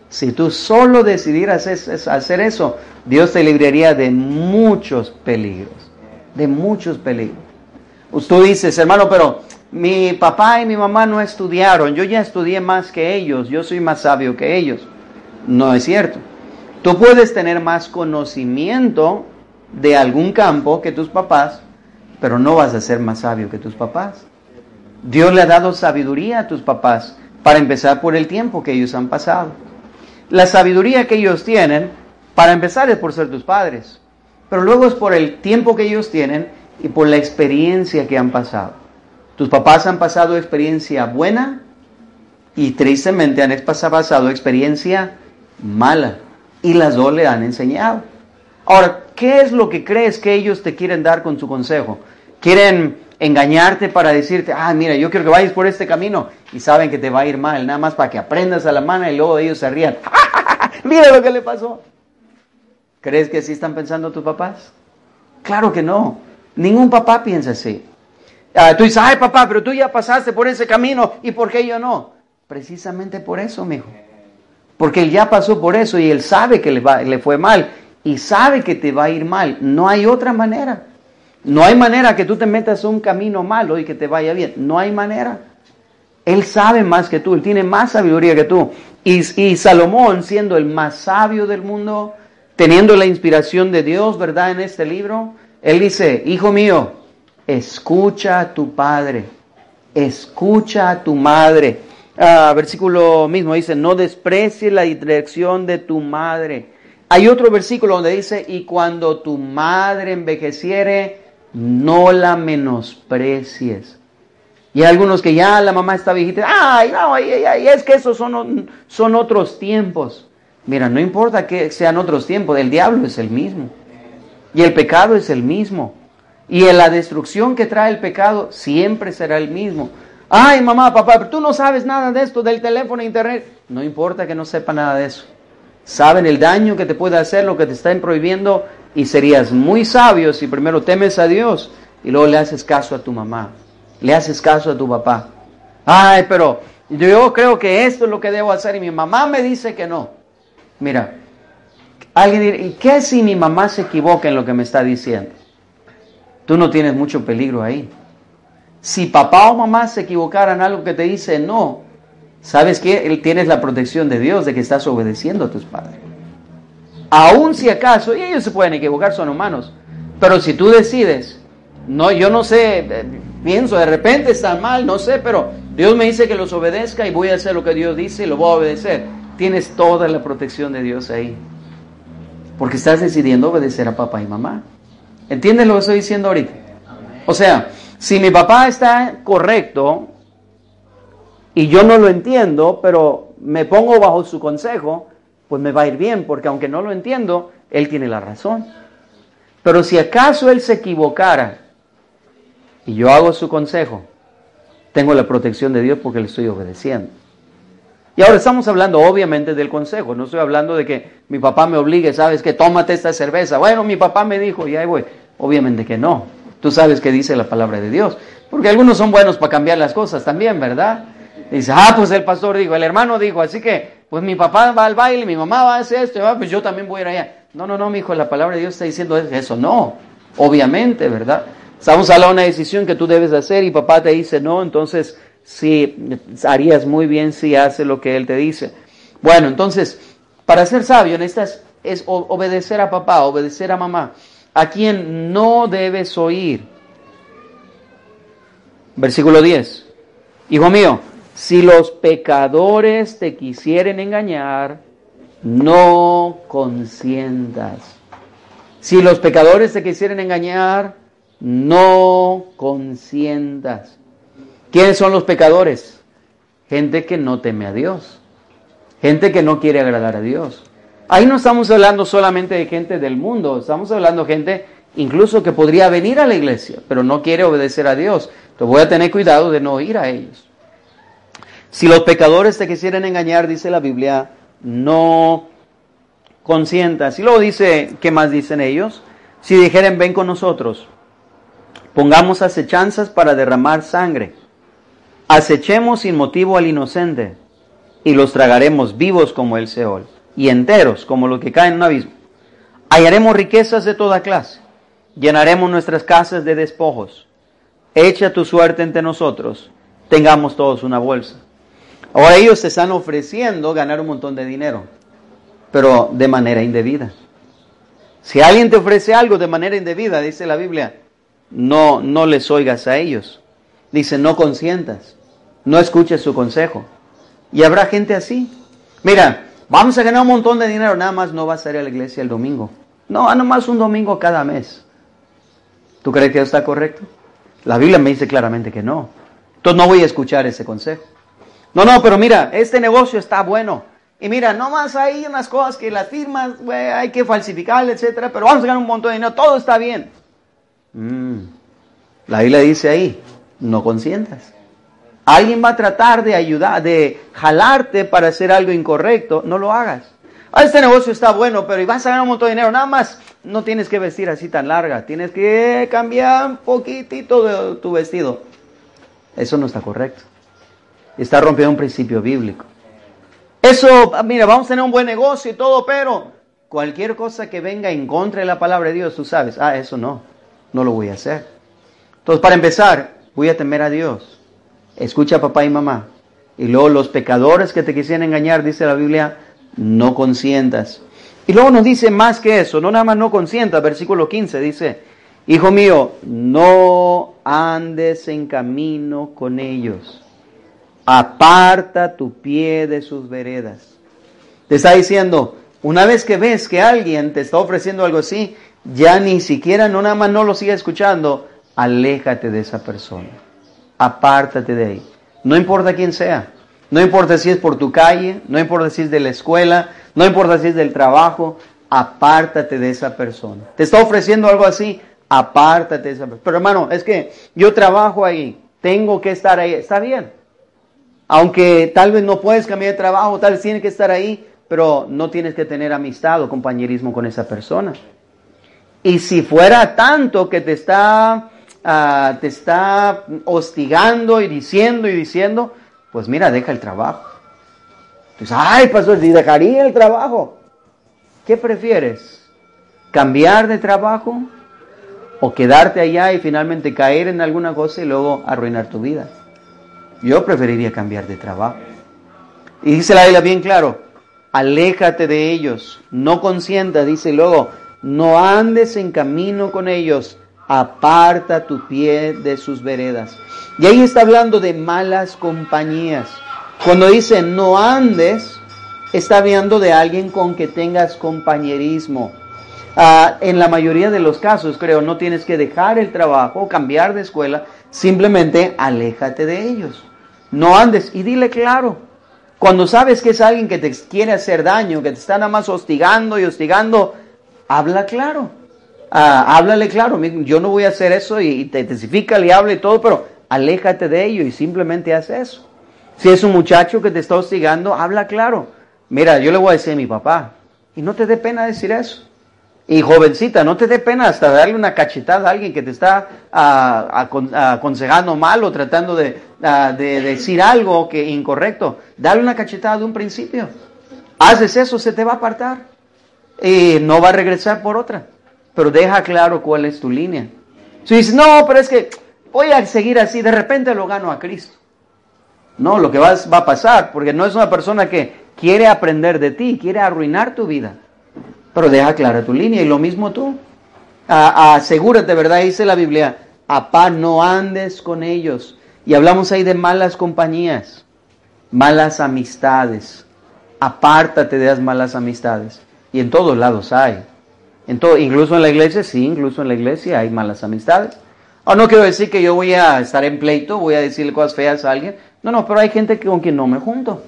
Si tú solo decidieras hacer eso, Dios te libraría de muchos peligros, de muchos peligros. Tú dices, hermano, pero mi papá y mi mamá no estudiaron, yo ya estudié más que ellos, yo soy más sabio que ellos. No es cierto. Tú puedes tener más conocimiento de algún campo que tus papás, pero no vas a ser más sabio que tus papás. Dios le ha dado sabiduría a tus papás, para empezar por el tiempo que ellos han pasado. La sabiduría que ellos tienen, para empezar, es por ser tus padres, pero luego es por el tiempo que ellos tienen y por la experiencia que han pasado. Tus papás han pasado experiencia buena y tristemente han pasado experiencia mala y las dos le han enseñado. Ahora, ¿qué es lo que crees que ellos te quieren dar con su consejo? Quieren engañarte para decirte, ah, mira, yo quiero que vayas por este camino y saben que te va a ir mal, nada más para que aprendas a la mano y luego ellos se rían. mira lo que le pasó. ¿Crees que así están pensando tus papás? Claro que no. Ningún papá piensa así. Ah, tú dices, ay papá, pero tú ya pasaste por ese camino y ¿por qué yo no? Precisamente por eso, mijo. Porque él ya pasó por eso y él sabe que le, le fue mal y sabe que te va a ir mal. No hay otra manera. No hay manera que tú te metas un camino malo y que te vaya bien. No hay manera. Él sabe más que tú, él tiene más sabiduría que tú. Y, y, Salomón, siendo el más sabio del mundo, teniendo la inspiración de Dios, ¿verdad? En este libro, él dice, hijo mío, escucha a tu padre, escucha a tu madre. Ah, versículo mismo dice, no desprecies la dirección de tu madre. Hay otro versículo donde dice, y cuando tu madre envejeciere, no la menosprecies. Y hay algunos que ya la mamá está viejita, ay, no, es que esos son, son otros tiempos. Mira, no importa que sean otros tiempos, el diablo es el mismo. Y el pecado es el mismo. Y la destrucción que trae el pecado siempre será el mismo. Ay, mamá, papá, pero tú no sabes nada de esto, del teléfono, internet. No importa que no sepa nada de eso. Saben el daño que te puede hacer, lo que te están prohibiendo, y serías muy sabio si primero temes a Dios y luego le haces caso a tu mamá le haces caso a tu papá. Ay, pero yo creo que esto es lo que debo hacer y mi mamá me dice que no. Mira, alguien dirá, ¿y qué si mi mamá se equivoca en lo que me está diciendo? Tú no tienes mucho peligro ahí. Si papá o mamá se equivocaran algo que te dice no, ¿sabes qué? Tienes la protección de Dios de que estás obedeciendo a tus padres. Aún si acaso, y ellos se pueden equivocar, son humanos, pero si tú decides, no, yo no sé, eh, pienso, de repente está mal, no sé, pero Dios me dice que los obedezca y voy a hacer lo que Dios dice y lo voy a obedecer. Tienes toda la protección de Dios ahí. Porque estás decidiendo obedecer a papá y mamá. ¿Entiendes lo que estoy diciendo ahorita? O sea, si mi papá está correcto y yo no lo entiendo, pero me pongo bajo su consejo, pues me va a ir bien, porque aunque no lo entiendo, él tiene la razón. Pero si acaso él se equivocara y yo hago su consejo, tengo la protección de Dios porque le estoy obedeciendo. Y ahora estamos hablando obviamente del consejo, no estoy hablando de que mi papá me obligue, sabes que tómate esta cerveza. Bueno, mi papá me dijo y ahí voy. Obviamente que no. Tú sabes que dice la palabra de Dios. Porque algunos son buenos para cambiar las cosas también, ¿verdad? dice, ah, pues el pastor dijo, el hermano dijo, así que, pues mi papá va al baile, mi mamá va a hacer esto, pues yo también voy a ir allá. No, no, no, mi hijo, la palabra de Dios está diciendo eso. No, obviamente, ¿verdad? Estamos hablando de una decisión que tú debes hacer y papá te dice no, entonces sí, harías muy bien si hace lo que él te dice. Bueno, entonces, para ser sabio necesitas es obedecer a papá, obedecer a mamá, a quien no debes oír. Versículo 10. Hijo mío, si los pecadores te quisieren engañar, no consientas. Si los pecadores te quisieren engañar, no consientas. ¿Quiénes son los pecadores? Gente que no teme a Dios, gente que no quiere agradar a Dios. Ahí no estamos hablando solamente de gente del mundo, estamos hablando de gente incluso que podría venir a la iglesia, pero no quiere obedecer a Dios. Entonces voy a tener cuidado de no ir a ellos. Si los pecadores te quisieran engañar, dice la Biblia, no consientas. Y luego dice, ¿qué más dicen ellos? Si dijeren, ven con nosotros, Pongamos acechanzas para derramar sangre. Acechemos sin motivo al inocente y los tragaremos vivos como el Seol y enteros como lo que cae en un abismo. Hallaremos riquezas de toda clase. Llenaremos nuestras casas de despojos. Echa tu suerte entre nosotros. Tengamos todos una bolsa. Ahora ellos se están ofreciendo ganar un montón de dinero, pero de manera indebida. Si alguien te ofrece algo de manera indebida, dice la Biblia, no, no les oigas a ellos. Dice, no consientas, no escuches su consejo. Y habrá gente así. Mira, vamos a ganar un montón de dinero, nada más no vas a ir a la iglesia el domingo. No, nada más un domingo cada mes. ¿Tú crees que eso está correcto? La Biblia me dice claramente que no. Entonces no voy a escuchar ese consejo. No, no, pero mira, este negocio está bueno. Y mira, no más hay unas cosas que las firmas, hay que falsificar, etcétera, pero vamos a ganar un montón de dinero, todo está bien. Mm. La Biblia dice ahí, no consientas. Alguien va a tratar de ayudar, de jalarte para hacer algo incorrecto, no lo hagas. Ah, este negocio está bueno, pero y vas a ganar un montón de dinero, nada más no tienes que vestir así tan larga, tienes que cambiar un poquitito de tu vestido. Eso no está correcto. Está rompiendo un principio bíblico. Eso, mira, vamos a tener un buen negocio y todo, pero cualquier cosa que venga en contra de la palabra de Dios, tú sabes, ah, eso no. no lo voy a hacer. Entonces, para empezar, voy a temer a Dios. Escucha a papá y mamá. Y luego los pecadores que te quisieran engañar, dice la Biblia, no consientas. Y luego nos dice más que eso, no nada más no consientas, versículo 15 dice, Hijo mío, no andes en camino con ellos. Aparta tu pie de sus veredas. Te está diciendo, una vez que ves que alguien te está ofreciendo algo así, ya ni siquiera, no nada más no lo siga escuchando, aléjate de esa persona. Apártate de ahí. No importa quién sea. No importa si es por tu calle, no importa si es de la escuela, no importa si es del trabajo, apártate de esa persona. Te está ofreciendo algo así, apártate de esa persona. Pero hermano, es que yo trabajo ahí, tengo que estar ahí, está bien. Aunque tal vez no puedes cambiar de trabajo, tal vez tienes que estar ahí, pero no tienes que tener amistad o compañerismo con esa persona. Y si fuera tanto que te está, ah, te está hostigando y diciendo y diciendo, pues mira, deja el trabajo. Entonces, ay, pastor, si dejaría el trabajo. ¿Qué prefieres? ¿Cambiar de trabajo? ¿O quedarte allá y finalmente caer en alguna cosa y luego arruinar tu vida? Yo preferiría cambiar de trabajo. Y dice la Biblia bien claro, aléjate de ellos, no consienta, dice luego, no andes en camino con ellos, aparta tu pie de sus veredas. Y ahí está hablando de malas compañías. Cuando dice no andes, está hablando de alguien con que tengas compañerismo. Ah, en la mayoría de los casos, creo, no tienes que dejar el trabajo, cambiar de escuela, simplemente aléjate de ellos. No andes y dile claro, cuando sabes que es alguien que te quiere hacer daño, que te está nada más hostigando y hostigando, habla claro. Ah, háblale claro. Yo no voy a hacer eso y, te testifica y habla y todo, pero aléjate de ello y simplemente haz eso. Si es un muchacho que te está hostigando, habla claro. Mira, yo le voy a decir a mi papá. Y no te dé pena decir eso. Y jovencita, no te dé pena hasta darle una cachetada a alguien que te está ah, aconsejando mal o tratando de, ah, de, decir algo que incorrecto. Dale una cachetada de un principio. Haces eso, se te va a apartar. Y no va a regresar por otra. Pero deja claro cuál es tu línea. Si dices, no, pero es que voy a seguir así, de repente lo gano a Cristo. No, lo que va a pasar, porque no es una persona que quiere aprender de ti, quiere arruinar tu vida. Pero deja clara tu línea y lo mismo tú. asegúrate, ¿verdad? Dice la Biblia, apá, no andes con ellos. Y hablamos ahí de malas compañías, malas amistades. Apártate de las malas amistades. Y en todos lados hay. En todo, incluso en la iglesia, sí, incluso en la iglesia hay malas amistades. O ah, no quiero decir que yo voy a estar en pleito, voy a decirle cosas feas a alguien. No, no, pero hay gente con quien no me junto.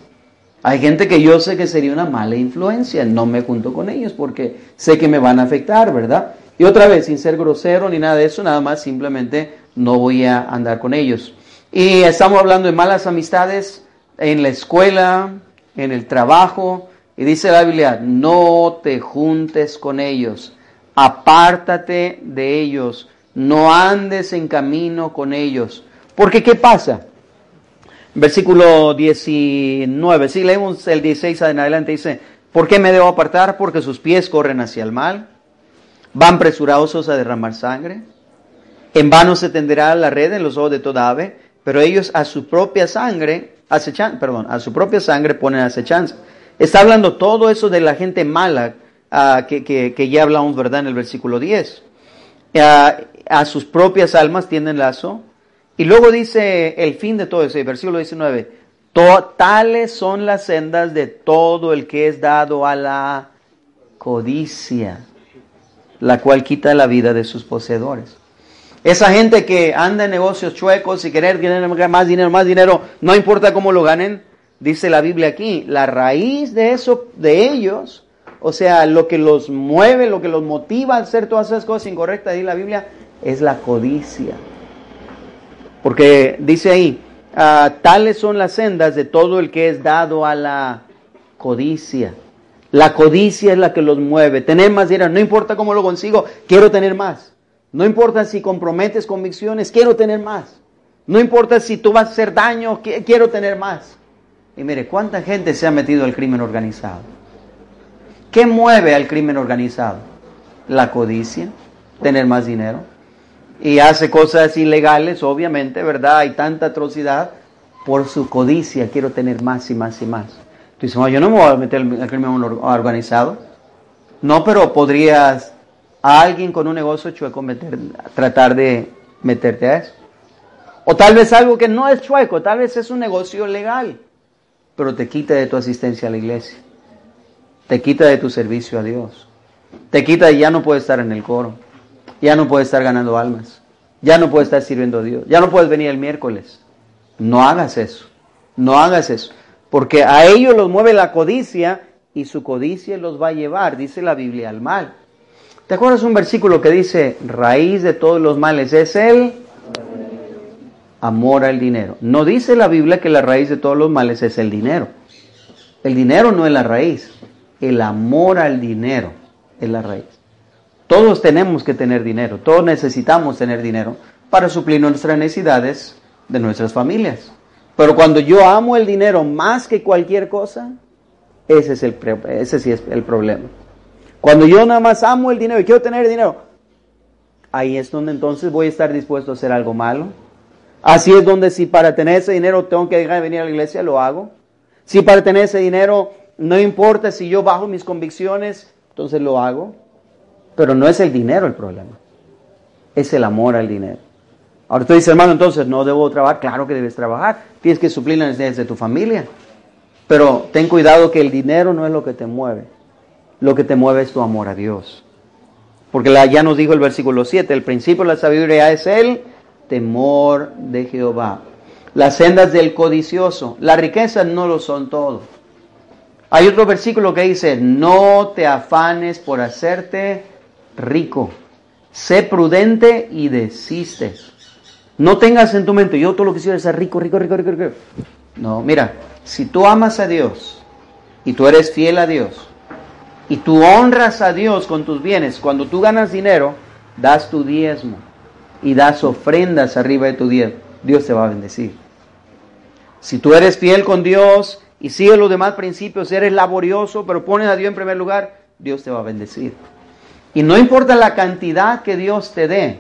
Hay gente que yo sé que sería una mala influencia, no me junto con ellos porque sé que me van a afectar, ¿verdad? Y otra vez, sin ser grosero ni nada de eso, nada más simplemente no voy a andar con ellos. Y estamos hablando de malas amistades en la escuela, en el trabajo, y dice la Biblia, no te juntes con ellos, apártate de ellos, no andes en camino con ellos. Porque ¿qué pasa? Versículo 19, si leemos el 16 en adelante, dice, ¿por qué me debo apartar? Porque sus pies corren hacia el mal, van presurosos a derramar sangre, en vano se tenderá la red en los ojos de toda ave, pero ellos a su propia sangre, acechan, perdón, a su propia sangre ponen acechanza. Está hablando todo eso de la gente mala uh, que, ya hablamos, ¿verdad? En el versículo 10. Uh, a sus propias almas tienen lazo y luego dice el fin de todo ese versículo 19, tales son las sendas de todo el que es dado a la codicia, la cual quita la vida de sus poseedores. Esa gente que anda en negocios chuecos y querer más dinero, más dinero, no importa cómo lo ganen, dice la Biblia aquí, la raíz de eso, de ellos, o sea, lo que los mueve, lo que los motiva a hacer todas esas cosas incorrectas, dice la Biblia, es la codicia. Porque dice ahí, ah, tales son las sendas de todo el que es dado a la codicia. La codicia es la que los mueve. Tener más dinero, no importa cómo lo consigo, quiero tener más. No importa si comprometes convicciones, quiero tener más. No importa si tú vas a hacer daño, quiero tener más. Y mire, ¿cuánta gente se ha metido al crimen organizado? ¿Qué mueve al crimen organizado? La codicia, tener más dinero. Y hace cosas ilegales, obviamente, ¿verdad? Hay tanta atrocidad por su codicia, quiero tener más y más y más. Tú dices, yo no me voy a meter al crimen organizado. No, pero podrías a alguien con un negocio chueco meter, tratar de meterte a eso. O tal vez algo que no es chueco, tal vez es un negocio legal, pero te quita de tu asistencia a la iglesia. Te quita de tu servicio a Dios. Te quita y ya no puedes estar en el coro. Ya no puedes estar ganando almas. Ya no puedes estar sirviendo a Dios. Ya no puedes venir el miércoles. No hagas eso. No hagas eso. Porque a ellos los mueve la codicia y su codicia los va a llevar, dice la Biblia, al mal. ¿Te acuerdas un versículo que dice, raíz de todos los males es el amor al dinero? No dice la Biblia que la raíz de todos los males es el dinero. El dinero no es la raíz. El amor al dinero es la raíz. Todos tenemos que tener dinero, todos necesitamos tener dinero para suplir nuestras necesidades de nuestras familias. Pero cuando yo amo el dinero más que cualquier cosa, ese, es el, ese sí es el problema. Cuando yo nada más amo el dinero y quiero tener dinero, ahí es donde entonces voy a estar dispuesto a hacer algo malo. Así es donde si para tener ese dinero tengo que dejar de venir a la iglesia, lo hago. Si para tener ese dinero no importa si yo bajo mis convicciones, entonces lo hago. Pero no es el dinero el problema, es el amor al dinero. Ahora tú dices, hermano, entonces no debo trabajar. Claro que debes trabajar. Tienes que suplir las necesidades de tu familia. Pero ten cuidado que el dinero no es lo que te mueve. Lo que te mueve es tu amor a Dios. Porque ya nos dijo el versículo 7, el principio de la sabiduría es el temor de Jehová. Las sendas del codicioso, las riquezas no lo son todo. Hay otro versículo que dice, no te afanes por hacerte rico. Sé prudente y desiste. No tengas en tu mente, yo todo lo que quiero es ser rico, rico, rico, rico, rico. No, mira, si tú amas a Dios y tú eres fiel a Dios y tú honras a Dios con tus bienes, cuando tú ganas dinero, das tu diezmo y das ofrendas arriba de tu diezmo, Dios te va a bendecir. Si tú eres fiel con Dios y sigues los demás principios, eres laborioso, pero pones a Dios en primer lugar, Dios te va a bendecir. Y no importa la cantidad que Dios te dé,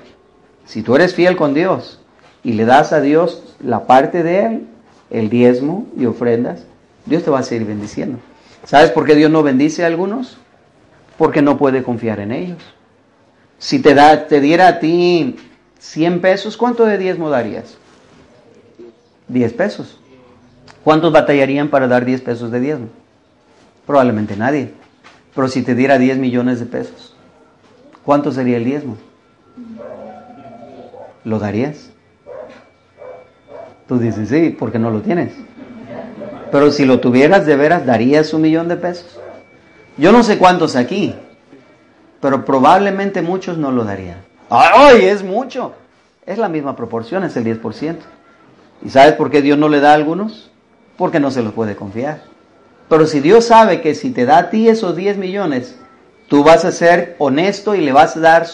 si tú eres fiel con Dios y le das a Dios la parte de Él, el diezmo y ofrendas, Dios te va a seguir bendiciendo. ¿Sabes por qué Dios no bendice a algunos? Porque no puede confiar en ellos. Si te, da, te diera a ti 100 pesos, ¿cuánto de diezmo darías? 10 pesos. ¿Cuántos batallarían para dar 10 pesos de diezmo? Probablemente nadie. Pero si te diera 10 millones de pesos, ¿cuánto sería el diezmo? ¿Lo darías? Tú dices, sí, porque no lo tienes. Pero si lo tuvieras de veras, ¿darías un millón de pesos? Yo no sé cuántos aquí, pero probablemente muchos no lo darían. ¡Ay, es mucho! Es la misma proporción, es el 10%. ¿Y sabes por qué Dios no le da a algunos? Porque no se los puede confiar. Pero si Dios sabe que si te da a ti esos 10 millones, tú vas a ser honesto y le vas a dar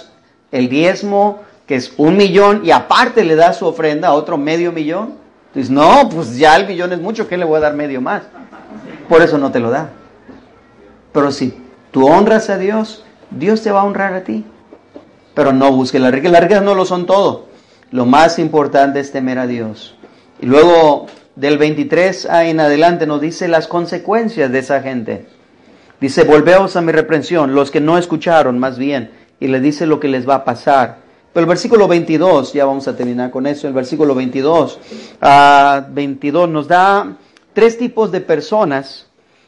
el diezmo, que es un millón, y aparte le das su ofrenda a otro medio millón, Dices, no, pues ya el millón es mucho, ¿qué le voy a dar medio más? Por eso no te lo da. Pero si tú honras a Dios, Dios te va a honrar a ti. Pero no busques la riqueza. Las riquezas no lo son todo. Lo más importante es temer a Dios. Y luego del 23 en adelante nos dice las consecuencias de esa gente. Dice, volveos a mi reprensión, los que no escucharon más bien, y le dice lo que les va a pasar. Pero el versículo 22, ya vamos a terminar con eso, el versículo 22, 22 nos da tres tipos de personas.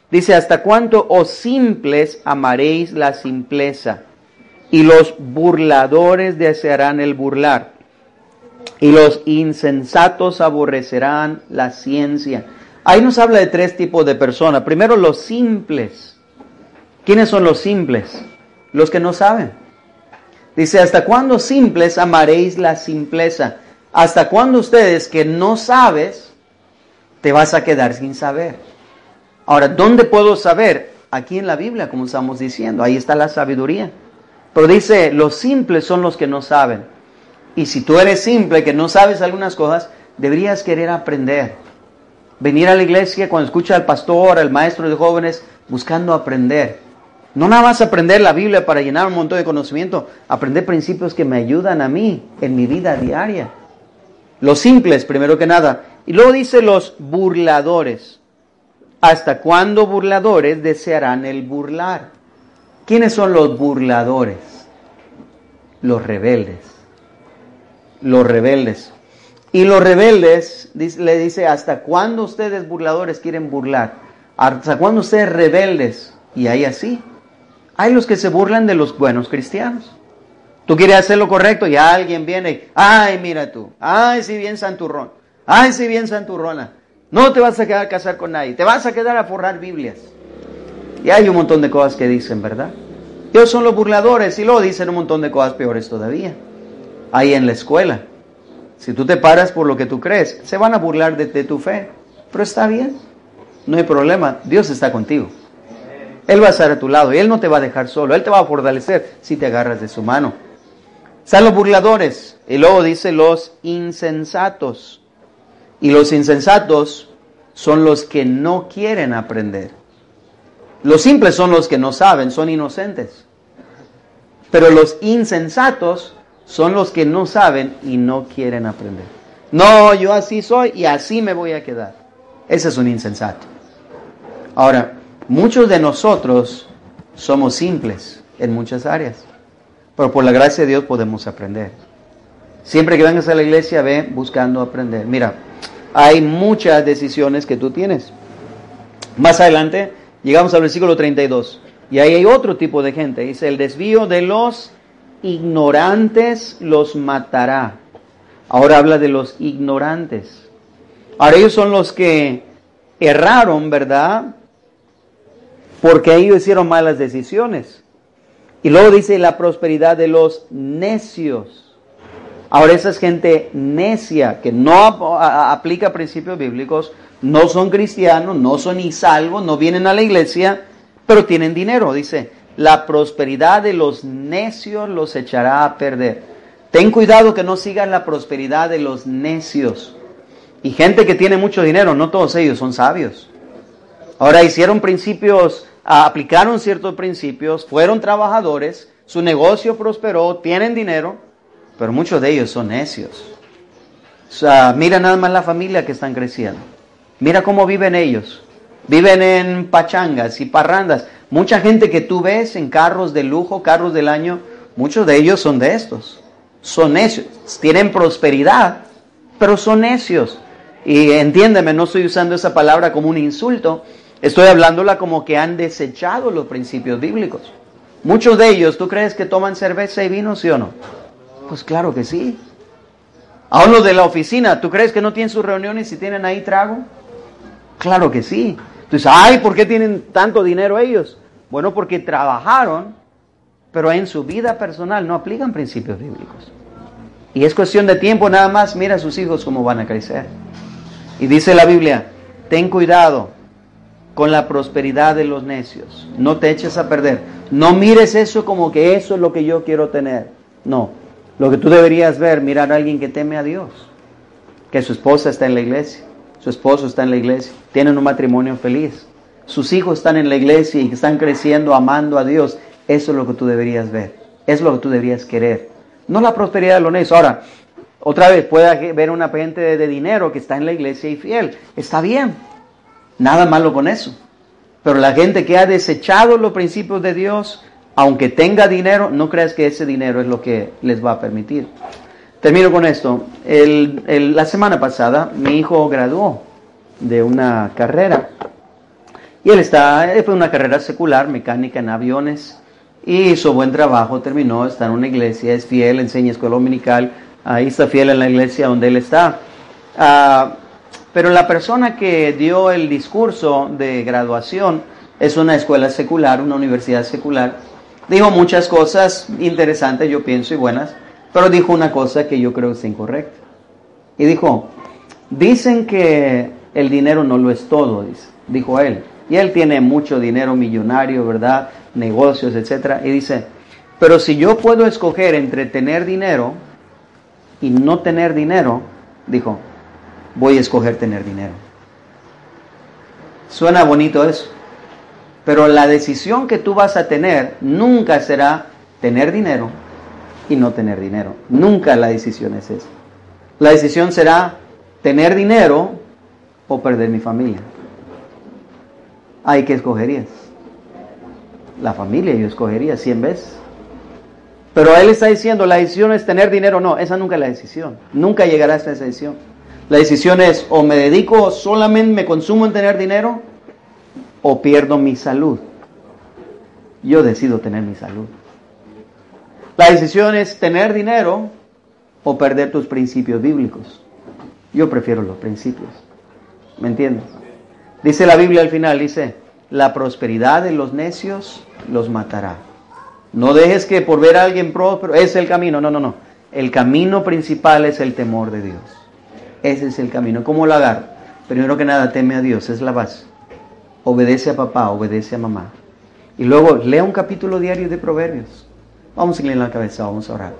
Dice, hasta cuánto os simples amaréis la simpleza y los burladores desearán el burlar y los insensatos aborrecerán la ciencia. Ahí nos habla de tres tipos de personas. Primero los simples. ¿Quiénes son los simples? Los que no saben. Dice, ¿hasta cuándo simples amaréis la simpleza? ¿Hasta cuándo ustedes que no sabes te vas a quedar sin saber? Ahora, ¿dónde puedo saber? Aquí en la Biblia, como estamos diciendo, ahí está la sabiduría. Pero dice, los simples son los que no saben. Y si tú eres simple, que no sabes algunas cosas, deberías querer aprender. Venir a la iglesia cuando escucha al pastor, al maestro de jóvenes, buscando aprender. No nada más aprender la Biblia para llenar un montón de conocimiento, aprender principios que me ayudan a mí en mi vida diaria. Los simples, primero que nada. Y luego dice los burladores. ¿Hasta cuándo burladores desearán el burlar? ¿Quiénes son los burladores? Los rebeldes. Los rebeldes. Y los rebeldes, le dice, ¿hasta cuándo ustedes burladores quieren burlar? ¿Hasta cuándo ustedes rebeldes? Y ahí así. Hay los que se burlan de los buenos cristianos. Tú quieres hacer lo correcto y alguien viene, ay, mira tú, ay, si bien santurrón, ay, si bien santurrona. No te vas a quedar a casar con nadie, te vas a quedar a forrar Biblias. Y hay un montón de cosas que dicen, ¿verdad? Ellos son los burladores y luego dicen un montón de cosas peores todavía. Ahí en la escuela. Si tú te paras por lo que tú crees, se van a burlar de, de tu fe. Pero está bien, no hay problema, Dios está contigo. Él va a estar a tu lado y Él no te va a dejar solo, Él te va a fortalecer si te agarras de su mano. Están los burladores y luego dice los insensatos. Y los insensatos son los que no quieren aprender. Los simples son los que no saben, son inocentes. Pero los insensatos son los que no saben y no quieren aprender. No, yo así soy y así me voy a quedar. Ese es un insensato. Ahora, Muchos de nosotros somos simples en muchas áreas, pero por la gracia de Dios podemos aprender. Siempre que vengas a la iglesia, ve buscando aprender. Mira, hay muchas decisiones que tú tienes. Más adelante, llegamos al versículo 32, y ahí hay otro tipo de gente. Dice, el desvío de los ignorantes los matará. Ahora habla de los ignorantes. Ahora ellos son los que erraron, ¿verdad? Porque ellos hicieron malas decisiones. Y luego dice la prosperidad de los necios. Ahora esa es gente necia que no aplica principios bíblicos, no son cristianos, no son ni salvos, no vienen a la iglesia, pero tienen dinero. Dice, la prosperidad de los necios los echará a perder. Ten cuidado que no sigan la prosperidad de los necios. Y gente que tiene mucho dinero, no todos ellos son sabios. Ahora hicieron principios aplicaron ciertos principios, fueron trabajadores, su negocio prosperó, tienen dinero, pero muchos de ellos son necios. O sea, mira nada más la familia que están creciendo. Mira cómo viven ellos. Viven en pachangas y parrandas. Mucha gente que tú ves en carros de lujo, carros del año, muchos de ellos son de estos. Son necios. Tienen prosperidad, pero son necios. Y entiéndeme, no estoy usando esa palabra como un insulto, Estoy hablándola como que han desechado los principios bíblicos. Muchos de ellos, ¿tú crees que toman cerveza y vino, sí o no? Pues claro que sí. Aún los de la oficina, ¿tú crees que no tienen sus reuniones y tienen ahí trago? Claro que sí. Entonces, ay, ¿por qué tienen tanto dinero ellos? Bueno, porque trabajaron, pero en su vida personal no aplican principios bíblicos. Y es cuestión de tiempo nada más, mira a sus hijos cómo van a crecer. Y dice la Biblia, ten cuidado con la prosperidad de los necios. No te eches a perder. No mires eso como que eso es lo que yo quiero tener. No. Lo que tú deberías ver, mirar a alguien que teme a Dios. Que su esposa está en la iglesia, su esposo está en la iglesia, tienen un matrimonio feliz. Sus hijos están en la iglesia y están creciendo amando a Dios. Eso es lo que tú deberías ver. Es lo que tú deberías querer. No la prosperidad de los necios. Ahora, otra vez, puede ver una gente de dinero que está en la iglesia y fiel. Está bien. Nada malo con eso. Pero la gente que ha desechado los principios de Dios, aunque tenga dinero, no creas que ese dinero es lo que les va a permitir. Termino con esto. la semana pasada mi hijo graduó de una carrera. Y él está, fue una carrera secular, mecánica en aviones. Y hizo buen trabajo, terminó, está en una iglesia, es fiel, enseña escuela dominical. Ahí está fiel en la iglesia donde él está. Ah, pero la persona que dio el discurso de graduación es una escuela secular, una universidad secular. Dijo muchas cosas interesantes, yo pienso, y buenas, pero dijo una cosa que yo creo que es incorrecta. Y dijo, dicen que el dinero no lo es todo, dijo él. Y él tiene mucho dinero millonario, ¿verdad? Negocios, etc. Y dice, pero si yo puedo escoger entre tener dinero y no tener dinero, dijo, voy a escoger tener dinero. Suena bonito eso. Pero la decisión que tú vas a tener nunca será tener dinero y no tener dinero. Nunca la decisión es esa. La decisión será tener dinero o perder mi familia. ¿Hay que escogerías? La familia yo escogería 100 veces. Pero él está diciendo, la decisión es tener dinero. No, esa nunca es la decisión. Nunca llegará a esa decisión. La decisión es o me dedico solamente, me consumo en tener dinero o pierdo mi salud. Yo decido tener mi salud. La decisión es tener dinero o perder tus principios bíblicos. Yo prefiero los principios. ¿Me entiendes? Dice la Biblia al final, dice, la prosperidad de los necios los matará. No dejes que por ver a alguien próspero es el camino. No, no, no. El camino principal es el temor de Dios. Ese es el camino. ¿Cómo lo agarro? Primero que nada, teme a Dios, es la base. Obedece a papá, obedece a mamá. Y luego lea un capítulo diario de Proverbios. Vamos a inclinar la cabeza, vamos a orar.